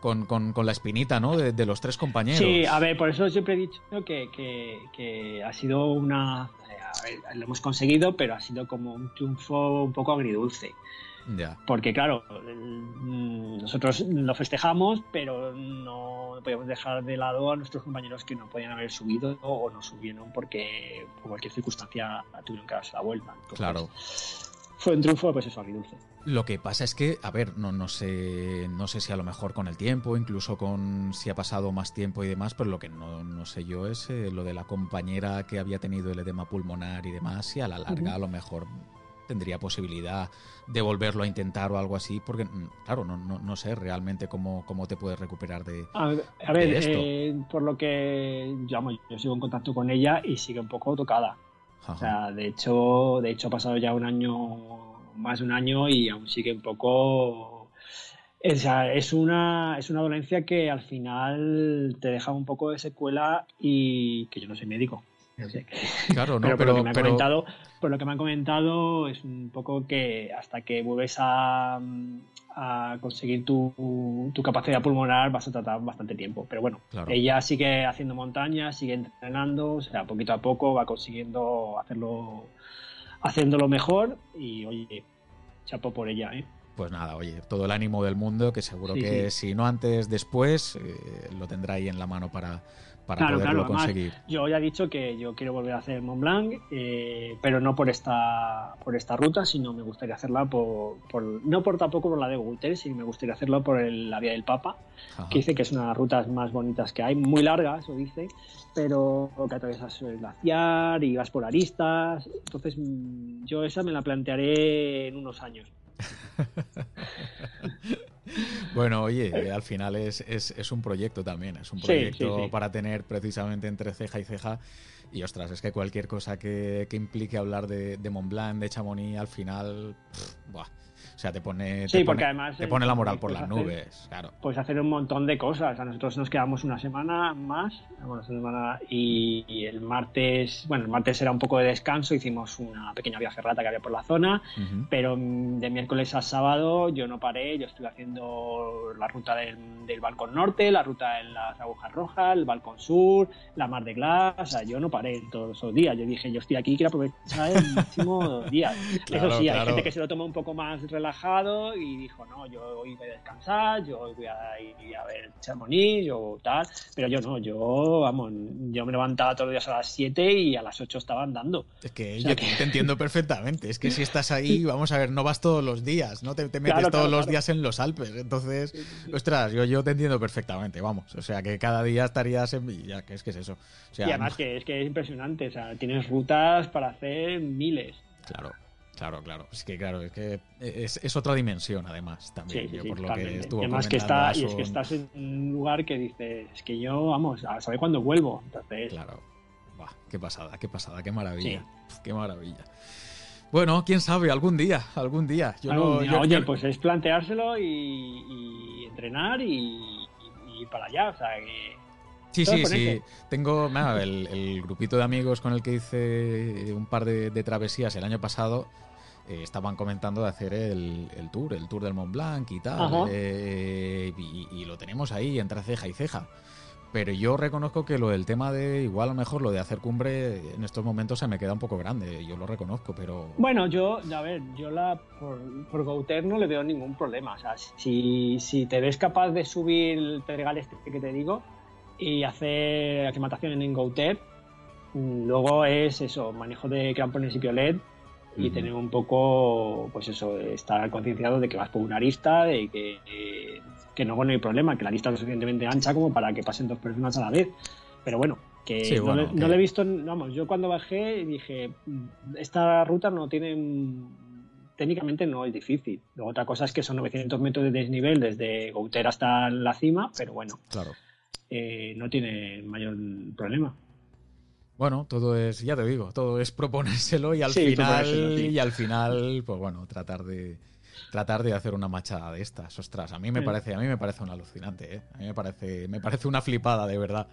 Speaker 1: con, la espinita, ¿no? De, los tres compañeros.
Speaker 2: Sí, a ver, por eso siempre he dicho que, ha sido una... A ver, lo hemos conseguido, pero ha sido como un triunfo un poco agridulce.
Speaker 1: Ya.
Speaker 2: Porque claro, nosotros lo festejamos, pero no podemos dejar de lado a nuestros compañeros que no podían haber subido o no subieron porque por cualquier circunstancia tuvieron que darse la vuelta.
Speaker 1: claro.
Speaker 2: Fue un triunfo, pues eso, agridulce.
Speaker 1: Lo que pasa es que, a ver, no, no sé, no sé si a lo mejor con el tiempo, incluso con si ha pasado más tiempo y demás, pero lo que no, no sé yo es eh, lo de la compañera que había tenido el edema pulmonar y demás, y a la larga a lo mejor tendría posibilidad de volverlo a intentar o algo así, porque mm, claro, no, no, no sé realmente cómo, cómo te puedes recuperar de,
Speaker 2: a ver, esto. Eh, por lo que yo, yo sigo en contacto con ella y sigue un poco tocada. O sea, de hecho, de hecho ha pasado ya un año, más de un año y aún sigue un poco es una, es una dolencia que al final te deja un poco de secuela y que yo no soy médico.
Speaker 1: Claro, no,
Speaker 2: pero, por, lo que me han comentado, por lo que me han comentado es un poco que hasta que vuelves a, conseguir tu, capacidad pulmonar vas a tratar bastante tiempo. Pero bueno, ella sigue haciendo montañas, sigue entrenando, o sea, poquito a poco va consiguiendo hacerlo, haciéndolo mejor y oye, chapo por ella, ¿eh?
Speaker 1: Pues nada, oye, todo el ánimo del mundo, que seguro que si no antes, después, eh, lo tendrá ahí en la mano para, para poderlo conseguir.
Speaker 2: yo ya he dicho que yo quiero volver a hacer Mont Blanc, eh, pero no por esta por esta ruta, sino me gustaría hacerla por, no por tampoco por la de Gouter, sino me gustaría hacerlo por la Vía del Papa, que dice que es una de las rutas más bonitas que hay, muy larga, eso dice, pero que atraviesas el glaciar y vas por aristas, entonces mm, yo esa me la plantearé en unos años.
Speaker 1: bueno, oye, al final es, es, un proyecto también, es un proyecto para tener precisamente entre ceja y ceja. Y ostras, es que cualquier cosa que, implique hablar de, de Mont Blanc, de Chamonix, al final, o sea, te pone, te pone, además, te pone la moral por las nubes, claro.
Speaker 2: Pues hacer un montón de cosas. A nosotros nos quedamos una semana más, una semana y, el martes, bueno, el martes era un poco de descanso, hicimos una pequeña vía ferrata que había por la zona, pero de miércoles a sábado yo no paré, yo estuve haciendo la ruta del, balcón norte, la ruta en las agujas rojas, el balcón sur, la mar de glass, o sea, yo no paré todos esos días. Yo dije, yo estoy aquí, quiero aprovechar el máximo dos días. Eso sí, hay gente que se lo toma un poco más relajado y dijo, no, yo hoy voy a descansar, yo hoy voy a ir a ver Chamonix o tal, pero yo no, yo, vamos, yo me levantaba todos los días a las 7 y a las 8 estaba andando.
Speaker 1: Es que yo te entiendo perfectamente, es que si estás ahí, vamos a ver, no vas todos los días, no te, metes todos los días en los Alpes, entonces, ostras, yo, yo te entiendo perfectamente, vamos, o sea, que cada día estarías en Villa, que es que es eso. y
Speaker 2: además que es que es impresionante, o sea, tienes rutas para hacer miles.
Speaker 1: Claro. Claro, claro. Es que, claro, es que es, otra dimensión, además, también. por lo que estuvo
Speaker 2: y que, está, y es que estás en un lugar que dices, es que yo, vamos, a saber cuándo vuelvo. Entonces...
Speaker 1: Claro. qué pasada, qué pasada, qué maravilla. Qué maravilla. Bueno, quién sabe, algún día, algún día.
Speaker 2: Yo oye, pues es planteárselo y, entrenar y, y, para allá. O sea, que
Speaker 1: Sí, sí, sí. Tengo el, grupito de amigos con el que hice un par de, travesías el año pasado. Eh, estaban comentando de hacer el, tour, el tour del Mont Blanc y tal. Eh, y, lo tenemos ahí entre ceja y ceja. Pero yo reconozco que lo del tema de, igual a lo mejor lo de hacer cumbre en estos momentos se me queda un poco grande, yo lo reconozco, pero...
Speaker 2: Bueno, yo, a ver, yo la por, por Gouter no le veo ningún problema. O sea, si, si te ves capaz de subir el pedregal este que te digo, y hacer aclimatación en Gouter. Mm, luego es eso, manejo de crampones y piolet y tener un poco, pues eso, estar concienciado de que vas por una arista, de que, que no, bueno, hay problema, que la lista es suficientemente ancha como para que pasen dos personas a la vez. Pero bueno, que, no, le, he visto, vamos, yo cuando bajé dije, esta ruta no tiene, técnicamente no es difícil. Luego otra cosa es que son 900 metros de desnivel desde Gouter hasta la cima, pero bueno.
Speaker 1: Claro.
Speaker 2: Eh, no tiene mayor problema.
Speaker 1: Bueno, todo es, ya te digo, todo es proponérselo y al final, y al final, pues bueno, tratar de tratar de hacer una machada de estas. Ostras, a mí me parece, a mí me parece un alucinante, ¿eh? A mí me parece, me parece una flipada, de verdad.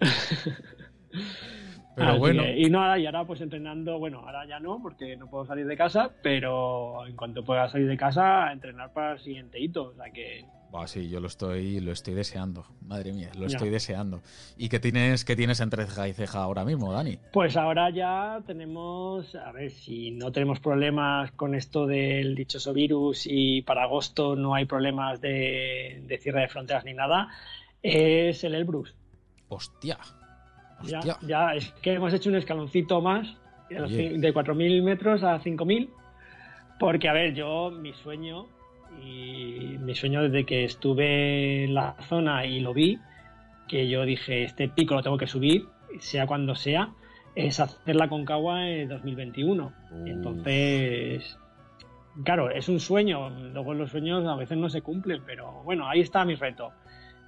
Speaker 2: pero bueno. y no, y ahora pues entrenando, bueno, ahora ya no, porque no puedo salir de casa, pero en cuanto pueda salir de casa, entrenar para el siguiente hito. O sea que
Speaker 1: sí, yo lo estoy, lo estoy deseando. Madre mía, lo estoy deseando. ¿Y qué tienes, qué tienes entre ceja y ceja ahora mismo, Dani?
Speaker 2: Pues ahora ya tenemos, a ver, si no tenemos problemas con esto del dichoso virus y para agosto no hay problemas de, cierre de fronteras ni nada, es el Elbrus.
Speaker 1: Hostia.
Speaker 2: Ya, ya, es que hemos hecho un escaloncito más de 4.000 metros a 5.000. Porque, a ver, yo, mi sueño y mi sueño desde que estuve en la zona y lo vi, que yo dije, este pico lo tengo que subir, sea cuando sea, es hacer la Concagua en 2021. Entonces, claro, es un sueño, luego los sueños a veces no se cumplen, pero bueno, ahí está mi reto.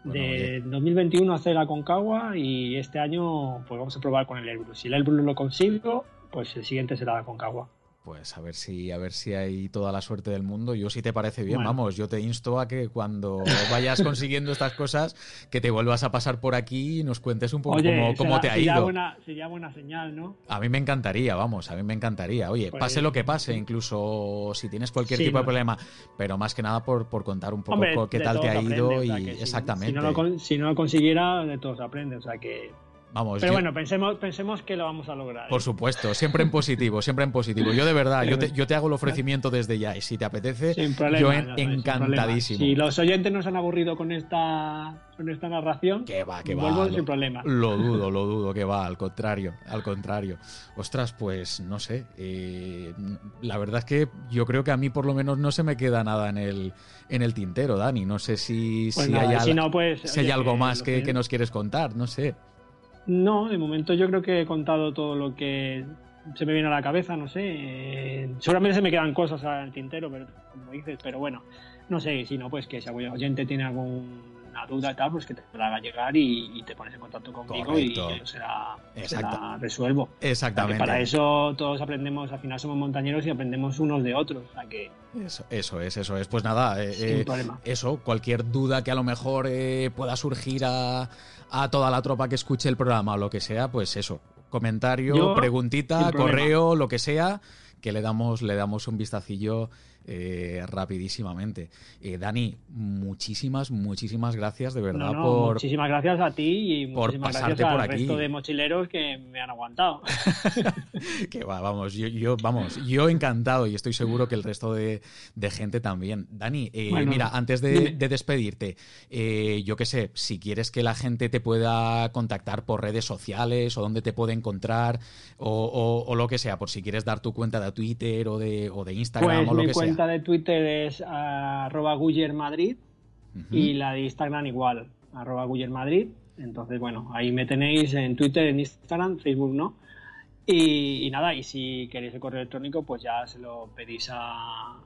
Speaker 2: de 2021 hacer la Concagua y este año pues vamos a probar con el Airbus. Si el Airbus lo consigo, pues el siguiente será la Concagua
Speaker 1: pues a ver si a ver si hay toda la suerte del mundo. Yo si te parece bien, vamos, yo te insto a que cuando vayas consiguiendo estas cosas, que te vuelvas a pasar por aquí y nos cuentes un poco cómo, te ha
Speaker 2: ido.
Speaker 1: Buena,
Speaker 2: sería buena señal, ¿no?
Speaker 1: A mí me encantaría, vamos, a mí me encantaría. Oye, pues pase lo que pase, incluso si tienes cualquier tipo de problema, pero más que nada por, por contar un poco qué tal te ha ido y exactamente.
Speaker 2: Si no, lo, si no, lo, consiguiera, de todos aprende, o sea que
Speaker 1: Vamos,
Speaker 2: Pero
Speaker 1: yo-
Speaker 2: bueno, pensemos, pensemos que lo vamos a lograr.
Speaker 1: Por supuesto, siempre en positivo, siempre en positivo. Yo de verdad, yo te, yo te hago el ofrecimiento desde ya y si te apetece,
Speaker 2: Sin problema.
Speaker 1: yo en- encantadísimo.
Speaker 2: Si los oyentes nos han aburrido con esta, con esta narración,
Speaker 1: Que va, que va. lo-
Speaker 2: sin problema.
Speaker 1: Lo dudo, lo dudo, que va, al contrario, al contrario. Ostras, pues no sé. eh, la verdad es que yo creo que a mí por lo menos no se me queda nada en el, en el tintero, Dani. No sé si,
Speaker 2: Pues
Speaker 1: si
Speaker 2: nada,
Speaker 1: hay,
Speaker 2: y
Speaker 1: al-
Speaker 2: si no, pues,
Speaker 1: si hay
Speaker 2: oye,
Speaker 1: algo más que-
Speaker 2: que
Speaker 1: nos quieres contar, no sé.
Speaker 2: No, de momento yo creo que he contado todo lo que se me viene a la cabeza, no sé. eh, seguramente se me quedan cosas al tintero, pero, como dices, pero bueno, no sé, si no, pues que si algún oyente tiene alguna duda y tal, pues que te la haga llegar y, y te pones en contacto conmigo
Speaker 1: Correcto.
Speaker 2: y yo se la, se la resuelvo.
Speaker 1: Exactamente.
Speaker 2: para eso todos aprendemos, al final somos montañeros y aprendemos unos de otros, o sea que
Speaker 1: Eso, eso es, eso es. Pues nada, eh, eh, eso, cualquier duda que a lo mejor eh, pueda surgir a, a toda la tropa que escuche el programa o lo que sea, pues eso, comentario,
Speaker 2: Yo,
Speaker 1: preguntita, correo, lo que sea, que le damos, le damos un vistacillo eh, rapidísimamente. Eh, Dani, muchísimas, muchísimas gracias de verdad
Speaker 2: No, no,
Speaker 1: por...
Speaker 2: muchísimas gracias a ti y
Speaker 1: por
Speaker 2: muchísimas
Speaker 1: pasarte
Speaker 2: gracias
Speaker 1: por
Speaker 2: al
Speaker 1: aquí.
Speaker 2: resto de mochileros que me han aguantado.
Speaker 1: Que va, vamos, yo, yo, vamos, yo encantado y estoy seguro que el resto de, de gente también. Dani, eh,
Speaker 2: Bueno,
Speaker 1: mira, antes de, despedirte, eh, yo qué sé, si quieres que la gente te pueda contactar por redes sociales o dónde te puede encontrar o, o- o lo que sea, por si quieres dar tu cuenta de Twitter o de, o de Instagram
Speaker 2: Pues
Speaker 1: o lo que
Speaker 2: cuenta de Twitter es arroba Madrid y la de Instagram igual, arroba Madrid. Entonces, bueno, ahí me tenéis en Twitter, en Instagram, Facebook no. Y, y nada, y si queréis el correo electrónico, pues ya se lo pedís a,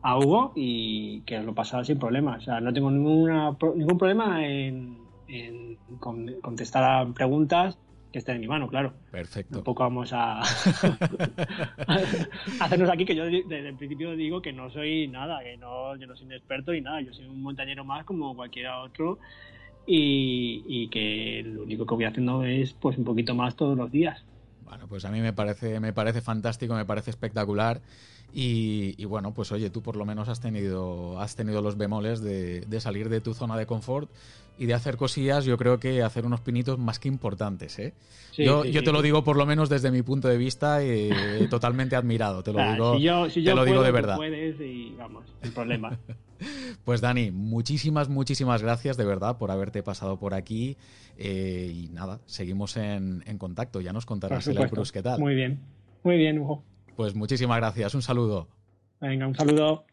Speaker 2: a Hugo y que os lo pasará sin problema. O sea, no tengo ninguna, ningún problema en, en con- contestar a preguntas que estén en mi mano, claro.
Speaker 1: Perfecto.
Speaker 2: Tampoco vamos a hacernos aquí que yo desde el principio digo que no soy nada, que no, yo no soy un experto ni nada, yo soy un montañero más como cualquiera otro y, y que lo único que voy haciendo es pues un poquito más todos los días.
Speaker 1: Bueno, pues a mí me parece, me parece fantástico, me parece espectacular. Y, y bueno, pues oye, tú por lo menos has tenido, has tenido los bemoles de, de salir de tu zona de confort y de hacer cosillas, yo creo que hacer unos pinitos más que importantes, ¿eh?
Speaker 2: Sí,
Speaker 1: yo
Speaker 2: sí,
Speaker 1: yo
Speaker 2: sí,
Speaker 1: te lo digo por lo menos desde mi punto de vista eh, totalmente admirado, te lo
Speaker 2: Ah,
Speaker 1: digo,
Speaker 2: si yo, si
Speaker 1: te
Speaker 2: yo
Speaker 1: lo digo de verdad.
Speaker 2: puedes y vamos, sin problema.
Speaker 1: Pues Dani, muchísimas, muchísimas gracias de verdad por haberte pasado por aquí eh, y nada, seguimos en, en contacto, ya nos contarás el. Cruz qué tal.
Speaker 2: Muy bien, muy bien, Hugo.
Speaker 1: Pues muchísimas gracias, un saludo.
Speaker 2: Venga, un saludo.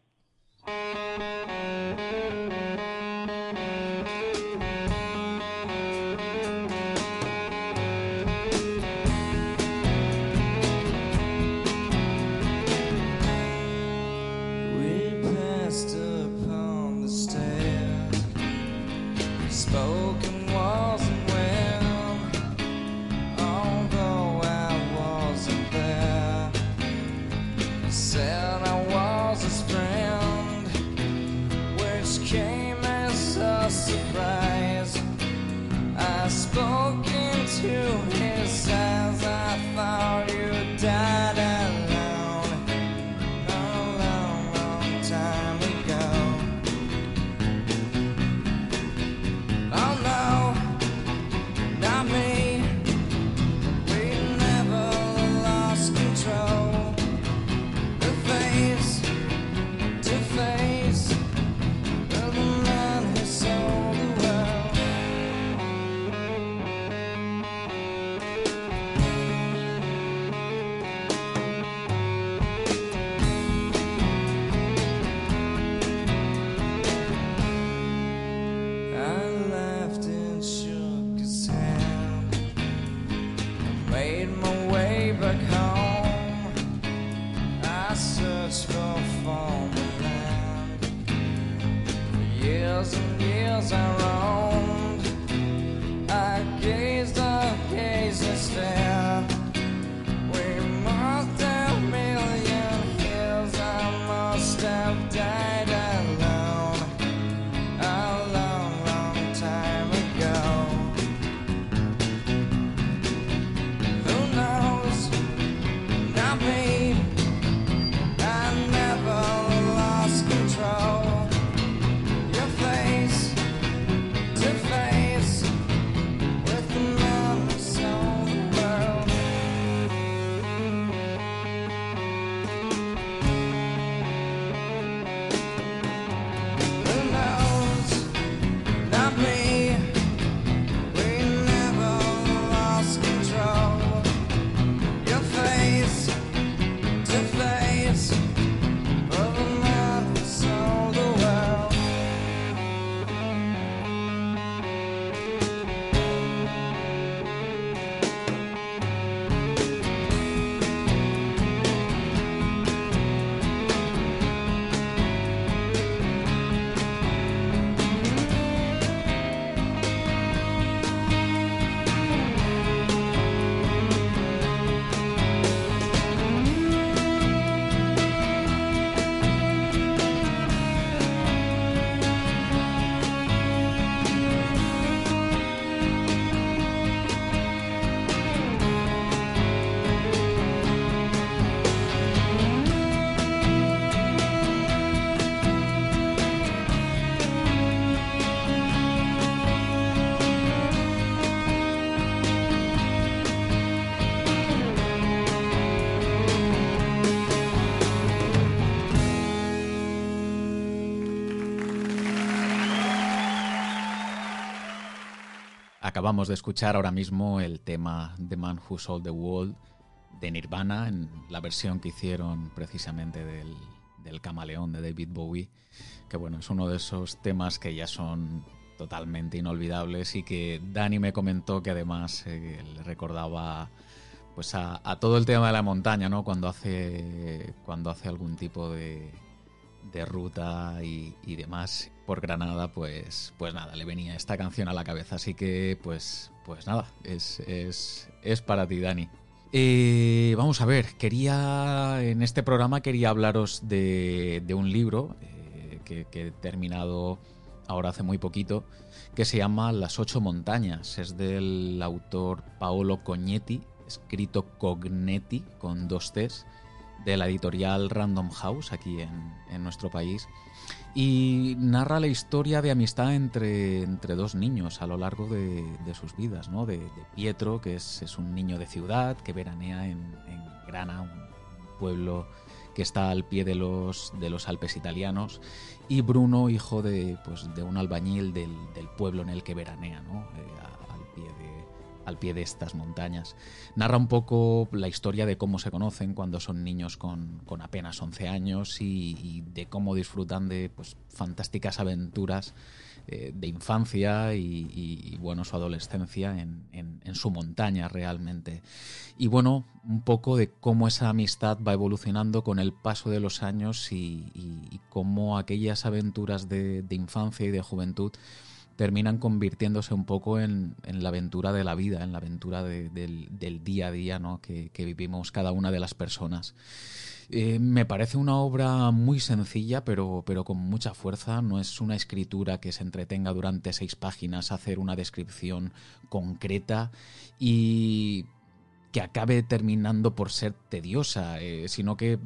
Speaker 1: Acabamos de escuchar ahora mismo el tema The Man Who Sold the World de Nirvana, en la versión que hicieron precisamente del, Camaleón de David Bowie, que bueno, es uno de esos temas que ya son totalmente inolvidables y que Dani me comentó que además eh, le recordaba pues a, todo el tema de la montaña, ¿no? Cuando hace, cuando hace algún tipo de, ruta y demás por Granada, pues, pues nada, le venía esta canción a la cabeza. Así que, pues, pues nada, es, es, es para ti, Dani. Eh, vamos a ver, quería en este programa quería hablaros de, de un libro eh, que, he terminado ahora hace muy poquito, que se llama Las ocho montañas. Es del autor Paolo Cognetti, escrito Cognetti con dos T's, de la editorial Random House aquí en, en nuestro país. Y narra la historia de amistad entre, entre dos niños a lo largo de, de sus vidas, ¿no? De, de Pietro, que es, es, un niño de ciudad que veranea en, en Grana, un pueblo que está al pie de los, de los Alpes italianos, y Bruno, hijo de, pues, de un albañil del, del pueblo en el que veranea, ¿no? Eh, al pie de estas montañas. Narra un poco la historia de cómo se conocen cuando son niños con, apenas 11 años y, de cómo disfrutan de pues, fantásticas aventuras eh, de infancia y, bueno, su adolescencia en, su montaña realmente. Y bueno, un poco de cómo esa amistad va evolucionando con el paso de los años y, cómo aquellas aventuras de, infancia y de juventud terminan convirtiéndose un poco en, la aventura de la vida, en la aventura de, del, día a día ¿no? que, vivimos cada una de las personas. Eh, me parece una obra muy sencilla, pero, pero con mucha fuerza. No es una escritura que se entretenga durante seis páginas a hacer una descripción concreta y que acabe terminando por ser tediosa, eh, sino que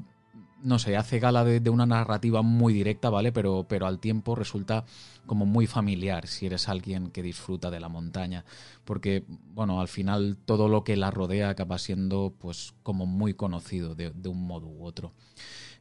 Speaker 1: no sé, hace gala de, una narrativa muy directa, ¿vale? Pero, pero al tiempo resulta como muy familiar si eres alguien que disfruta de la montaña. Porque, bueno, al final todo lo que la rodea acaba siendo, pues, como muy conocido de, de un modo u otro.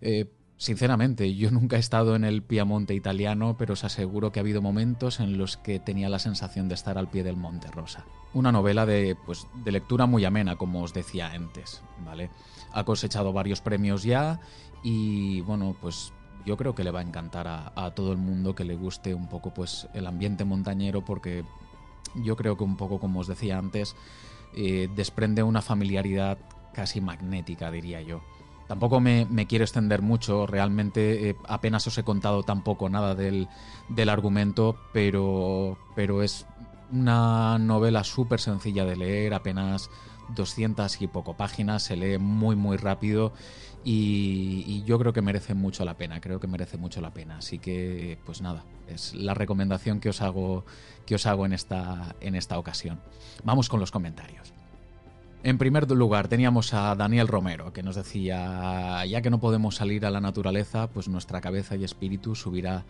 Speaker 1: Eh, sinceramente, yo nunca he estado en el Piamonte italiano, pero os aseguro que ha habido momentos en los que tenía la sensación de estar al pie del Monte Rosa. Una novela de, pues, de lectura muy amena, como os decía antes, ¿vale? Ha cosechado varios premios ya y bueno, pues yo creo que le va a encantar a, todo el mundo que le guste un poco pues el ambiente montañero porque yo creo que un poco como os decía antes eh, desprende una familiaridad casi magnética diría yo. Tampoco me, me quiero extender mucho, realmente eh, apenas os he contado tampoco nada del, del argumento, pero, pero es una novela súper sencilla de leer, apenas 200 y poco páginas, se lee muy muy rápido y, yo creo que merece mucho la pena, creo que merece mucho la pena. Así que, pues nada, es la recomendación que os hago, que os hago en, esta, en esta ocasión. Vamos con los comentarios. En primer lugar, teníamos a Daniel Romero, que nos decía, ya que no podemos salir a la naturaleza, pues nuestra cabeza y espíritu subirá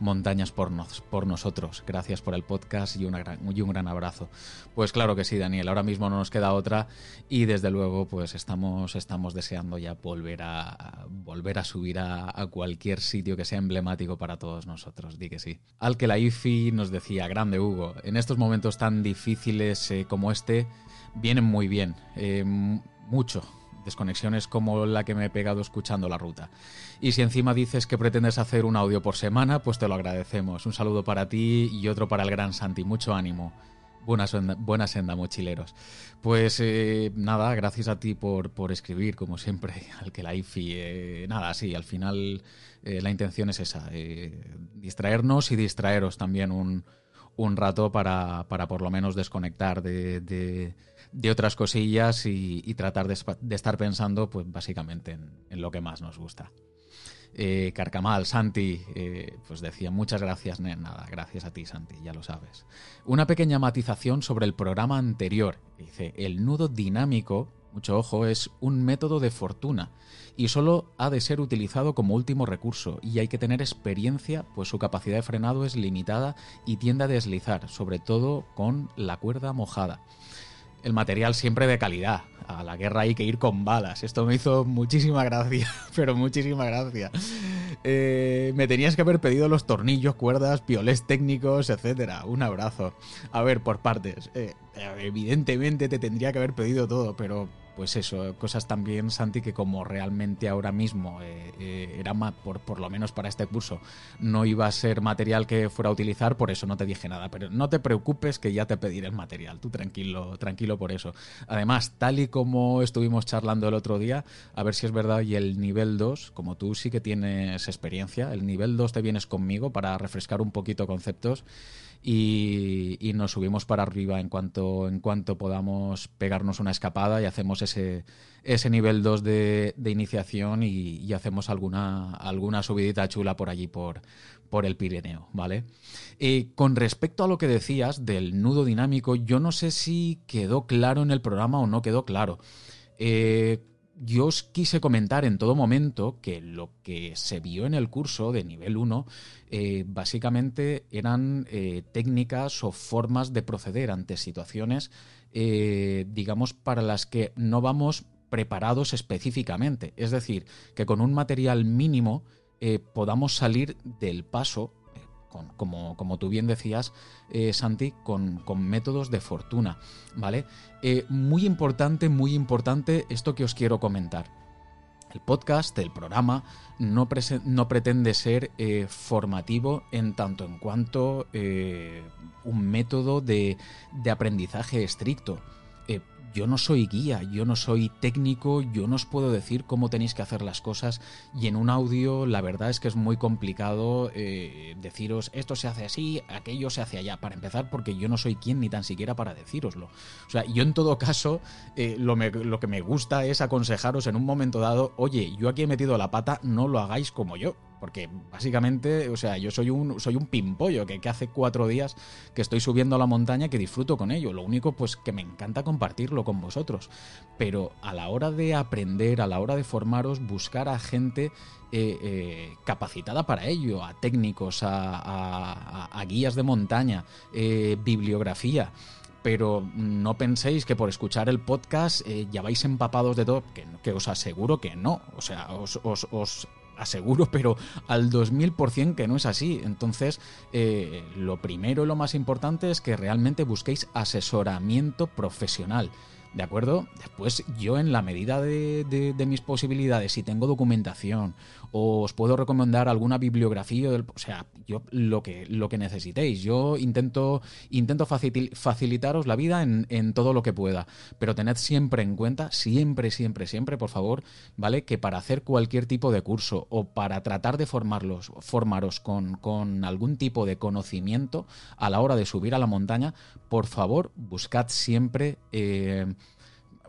Speaker 1: montañas por, nos, por nosotros. Gracias por el podcast y, gran, y, un gran abrazo. Pues claro que sí, Daniel. Ahora mismo no nos queda otra y desde luego pues estamos, estamos deseando ya volver a, volver a subir a, a, cualquier sitio que sea emblemático para todos nosotros. Di que sí. Al que la IFI nos decía, grande Hugo, en estos momentos tan difíciles eh, como este, vienen muy bien. Eh, mucho desconexiones como la que me he pegado escuchando la ruta. Y si encima dices que pretendes hacer un audio por semana, pues te lo agradecemos. Un saludo para ti y otro para el gran Santi. Mucho ánimo. Buena senda, senda mochileros. Pues eh, nada, gracias a ti por, por, escribir, como siempre, al que la IFI. Eh, nada, sí, al final eh, la intención es esa, distraernos y distraeros también un, un rato para, para, por lo menos desconectar de, de de otras cosillas y, tratar de, estar pensando, pues básicamente en, lo que más nos gusta. Eh, Carcamal, Santi, eh, pues decía muchas gracias, nada, gracias a ti, Santi, ya lo sabes. Una pequeña matización sobre el programa anterior. Dice, el nudo dinámico, mucho ojo, es un método de fortuna y solo ha de ser utilizado como último recurso y hay que tener experiencia, pues su capacidad de frenado es limitada y tiende a deslizar, sobre todo con la cuerda mojada el material siempre de calidad. A la guerra hay que ir con balas. Esto me hizo muchísima gracia, pero muchísima gracia. Eh, me tenías que haber pedido los tornillos, cuerdas, piolés técnicos, etcétera. Un abrazo. A ver, por partes. Eh, evidentemente te tendría que haber pedido todo, pero pues eso, cosas también, Santi, que como realmente ahora mismo eh, eh, era por, por lo menos para este curso, no iba a ser material que fuera a utilizar, por eso no te dije nada. Pero no te preocupes que ya te pediré el material, tú tranquilo, tranquilo por eso. Además, tal y como estuvimos charlando el otro día, a ver si es verdad, y el nivel 2, como tú sí que tienes experiencia, el nivel 2 te vienes conmigo para refrescar un poquito conceptos y, y nos subimos para arriba en cuanto, en cuanto podamos pegarnos una escapada y hacemos ese, ese nivel 2 de, iniciación y, y hacemos alguna, alguna subidita chula por allí, por, por el Pirineo, ¿vale? Eh, con respecto a lo que decías del nudo dinámico, yo no sé si quedó claro en el programa o no quedó claro. Eh, yo os quise comentar en todo momento que lo que se vio en el curso de nivel 1 eh, básicamente eran eh, técnicas o formas de proceder ante situaciones, eh, digamos, para las que no vamos preparados específicamente. Es decir, que con un material mínimo podamos salir del paso, como, como tú bien decías, eh, Santi, con, con métodos de fortuna. ¿Vale? Eh, muy importante, muy importante esto que os quiero comentar. El podcast, el programa, no, no pretende ser eh, formativo en tanto en cuanto un método de, de aprendizaje estricto. Yo no soy guía, yo no soy técnico, yo no os puedo decir cómo tenéis que hacer las cosas y en un audio la verdad es que es muy complicado eh, deciros esto se hace así, aquello se hace allá, para empezar porque yo no soy quien ni tan siquiera para decíroslo. O sea, yo en todo caso eh, lo que me gusta es aconsejaros en un momento dado, oye, yo aquí he metido la pata, no lo hagáis como yo. Porque básicamente, o sea, yo soy un, soy un pimpollo que, hace cuatro días que estoy subiendo a la montaña que disfruto con ello. Lo único, pues, que me encanta compartirlo con vosotros. Pero a la hora de aprender, a la hora de formaros, buscar a gente eh, eh, capacitada para ello, a técnicos, a, a- guías de montaña, eh, bibliografía pero no penséis que por escuchar el podcast ya vais empapados de todo, que, que os aseguro que no, o sea, os, os- os aseguro, pero al 2000% que no es así. Entonces, eh, lo primero y lo más importante es que realmente busquéis asesoramiento profesional. ¿De acuerdo? Después yo en la medida de, mis posibilidades, si tengo documentación, o os puedo recomendar alguna bibliografía, o sea, yo lo que, lo que necesitéis. Yo intento, intento facil- facilitaros la vida en, en todo lo que pueda, pero tened siempre en cuenta, siempre, siempre, siempre, por favor, ¿vale? Que para hacer cualquier tipo de curso o para tratar de formarlos, formaros con, con algún tipo de conocimiento a la hora de subir a la montaña, por favor, buscad siempre eh,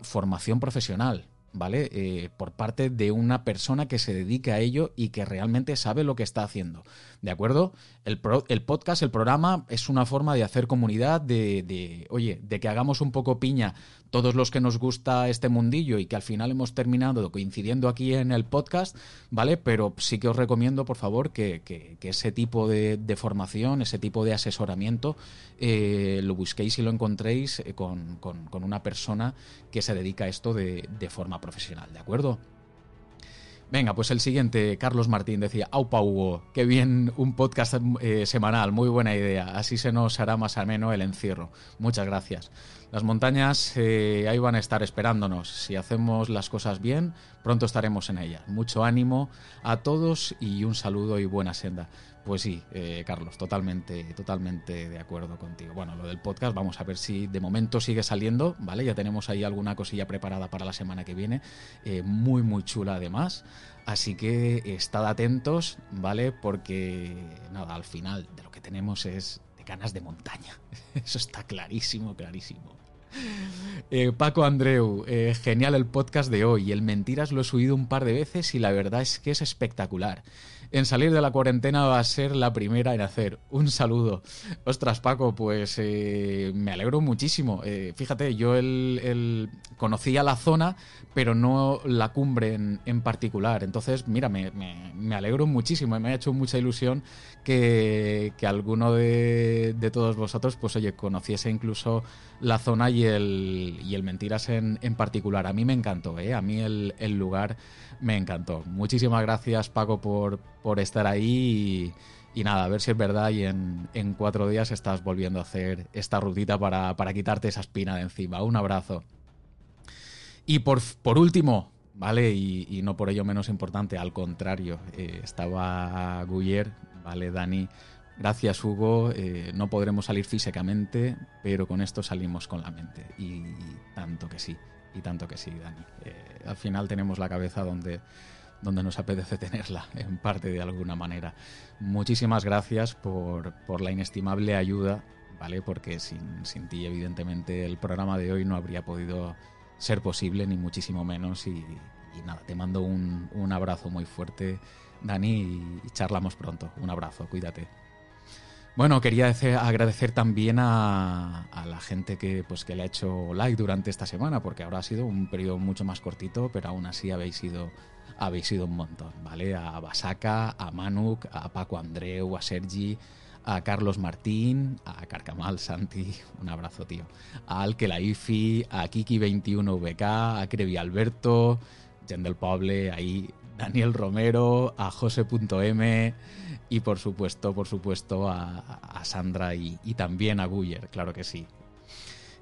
Speaker 1: formación profesional. ¿Vale? Eh, por parte de una persona que se dedique a ello y que realmente sabe lo que está haciendo. ¿De acuerdo? El, el podcast, el programa, es una forma de hacer comunidad, de, de, oye, de que hagamos un poco piña todos los que nos gusta este mundillo y que al final hemos terminado coincidiendo aquí en el podcast, ¿vale? Pero sí que os recomiendo, por favor, que, que- ese tipo de, formación, ese tipo de asesoramiento, eh, lo busquéis y lo encontréis eh, con, con- con una persona que se dedica a esto de, de forma profesional, ¿de acuerdo? Venga, pues el siguiente, Carlos Martín decía, Aupa Hugo, qué bien un podcast eh, semanal, muy buena idea, así se nos hará más ameno el encierro. Muchas gracias. Las montañas eh, ahí van a estar esperándonos. Si hacemos las cosas bien, pronto estaremos en ellas. Mucho ánimo a todos y un saludo y buena senda. Pues sí, eh, Carlos, totalmente, totalmente de acuerdo contigo. Bueno, lo del podcast, vamos a ver si de momento sigue saliendo, ¿vale? Ya tenemos ahí alguna cosilla preparada para la semana que viene, eh, muy, muy chula además. Así que estad atentos, ¿vale? Porque, nada, al final de lo que tenemos es de ganas de montaña. Eso está clarísimo, clarísimo. Eh, Paco Andreu, genial el podcast de hoy. El Mentiras lo he subido un par de veces y la verdad es que es espectacular. En salir de la cuarentena va a ser la primera en hacer. Un saludo. Ostras, Paco, pues eh, me alegro muchísimo. Eh, fíjate, yo el, conocía la zona, pero no la cumbre en, en particular. Entonces, mira, me, me- me alegro muchísimo me ha hecho mucha ilusión que, alguno de, todos vosotros, pues oye, conociese incluso la zona y el, y el Mentiras en, en particular. A mí me encantó, ¿eh? a mí el, el lugar me encantó. Muchísimas gracias Paco por, por estar ahí y, nada, a ver si es verdad y en, en cuatro días estás volviendo a hacer esta rutita para, para quitarte esa espina de encima. Un abrazo. Y por, por último, ¿vale? Y, y no por ello menos importante, al contrario, eh, estaba Guyer, ¿vale? Dani, gracias Hugo, eh, no podremos salir físicamente, pero con esto salimos con la mente. Y, y tanto que sí, y tanto que sí, Dani. Eh, al final tenemos la cabeza donde, donde nos apetece tenerla, en parte de alguna manera. Muchísimas gracias por, por la inestimable ayuda, ¿vale? Porque sin, sin ti, evidentemente, el programa de hoy no habría podido ser posible, ni muchísimo menos. Y, y nada, te mando un, un, abrazo muy fuerte, Dani, y, charlamos pronto. Un abrazo, cuídate. Bueno, quería agradecer también a, la gente que, pues, que le ha hecho like durante esta semana, porque ahora ha sido un periodo mucho más cortito, pero aún así habéis sido, habéis sido un montón, ¿vale? A Basaka, a Manuk, a Paco Andreu, a Sergi, a Carlos Martín, a Carcamal Santi, un abrazo, tío, a Alke Laifi, a Kiki21VK, a Crevi Alberto, Jen del Poble, ahí Daniel Romero, a Jose.m y por supuesto, por supuesto, a, a Sandra y, también a Guyer, claro que sí.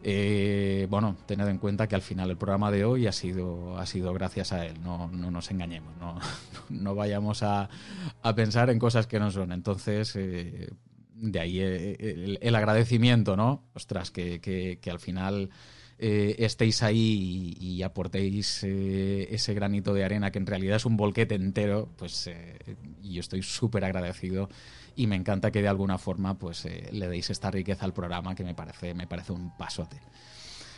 Speaker 1: Eh, bueno, tened en cuenta que al final el programa de hoy ha sido, ha sido gracias a él, no, no nos engañemos, no, no vayamos a, a, pensar en cosas que no son. Entonces, eh, de ahí eh, el, agradecimiento, ¿no? Ostras, que, que al final eh, estéis ahí y, aportéis eh, ese granito de arena que en realidad es un volquete entero, pues eh, yo estoy súper agradecido y me encanta que de alguna forma pues le deis esta riqueza al programa que me parece, me parece un pasote.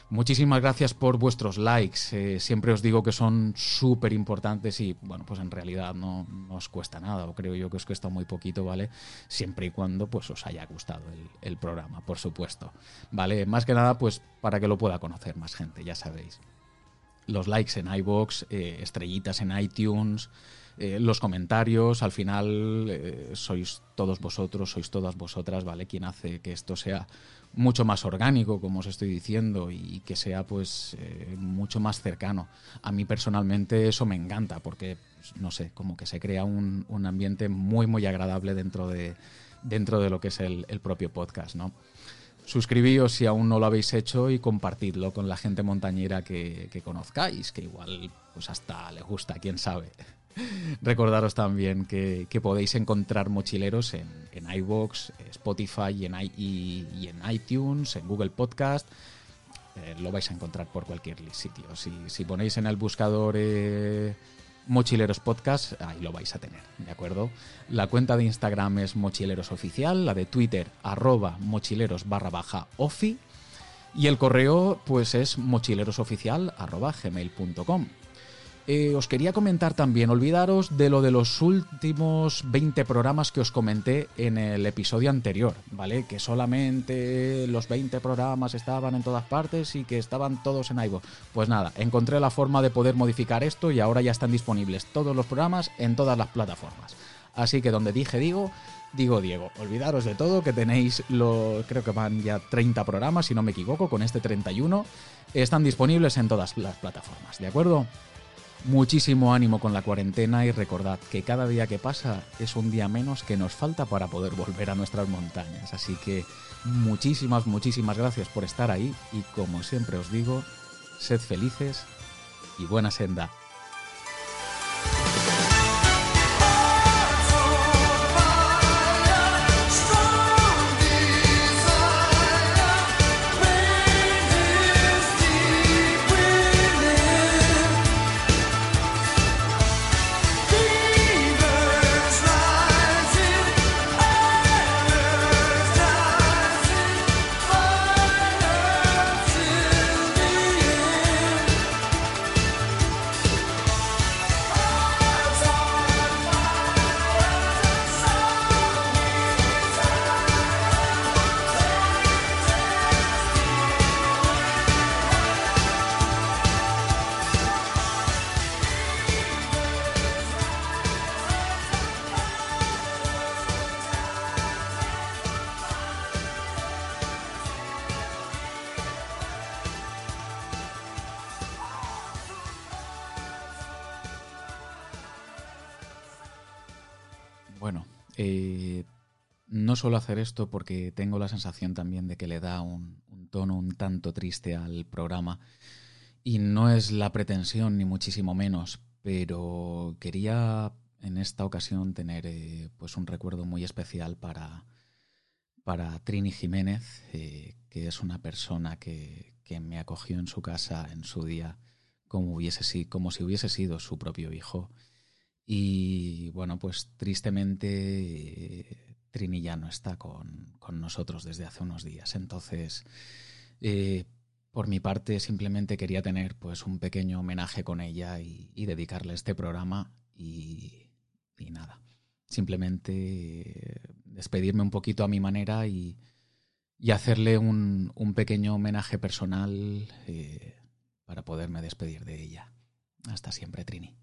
Speaker 1: Muchísimas gracias por vuestros likes. Eh, siempre os digo que son súper importantes y, bueno, pues en realidad no, os cuesta nada, o creo yo que os cuesta muy poquito, ¿vale? Siempre y cuando pues os haya gustado el, programa, por supuesto. ¿Vale? Más que nada, pues para que lo pueda conocer más gente, ya sabéis. Los likes en iBox, eh, estrellitas en iTunes. Eh, los comentarios, al final sois todos vosotros, sois todas vosotras, ¿vale? Quien hace que esto sea mucho más orgánico, como os estoy diciendo, y que sea pues eh, mucho más cercano. A mí personalmente eso me encanta, porque, pues, no sé, como que se crea un, un, ambiente muy, muy agradable dentro de, dentro de lo que es el, propio podcast, ¿no? Suscribíos si aún no lo habéis hecho y compartidlo con la gente montañera que, que conozcáis, que igual pues hasta le gusta, quién sabe. Recordaros también que, podéis encontrar mochileros en, en iVoox, Spotify y en, y, en, iTunes, en Google Podcast. Eh, lo vais a encontrar por cualquier sitio. Si, si ponéis en el buscador eh, Mochileros Podcast, ahí lo vais a tener, ¿de acuerdo? La cuenta de Instagram es Mochileros Oficial, la de Twitter, arroba mochileros barra baja. Y el correo, pues es mochilerosoficial. Eh, os quería comentar también, olvidaros de lo de los últimos 20 programas que os comenté en el episodio anterior, ¿vale? Que solamente los 20 programas estaban en todas partes y que estaban todos en iVoox. Pues nada, encontré la forma de poder modificar esto y ahora ya están disponibles todos los programas en todas las plataformas. Así que donde dije digo, digo Diego, olvidaros de todo, que tenéis los, creo que van ya 30 programas, si no me equivoco, con este 31, están disponibles en todas las plataformas, ¿de acuerdo? Muchísimo ánimo con la cuarentena y recordad que cada día que pasa es un día menos que nos falta para poder volver a nuestras montañas. Así que muchísimas, muchísimas gracias por estar ahí y como siempre os digo, sed felices y buena senda. Suelo hacer esto porque tengo la sensación también de que le da un, tono un tanto triste al programa. Y no es la pretensión, ni muchísimo menos, pero quería en esta ocasión tener eh, pues un recuerdo muy especial para, para Trini Jiménez, eh, que es una persona que, que me acogió en su casa en su día como, hubiese, como si hubiese sido su propio hijo. Y bueno, pues tristemente eh, Trini ya no está con, con nosotros desde hace unos días. Entonces, eh, por mi parte, simplemente quería tener pues un pequeño homenaje con ella y, dedicarle este programa y, y nada. Simplemente eh, despedirme un poquito a mi manera y, y hacerle un, un pequeño homenaje personal eh, para poderme despedir de ella. Hasta siempre, Trini.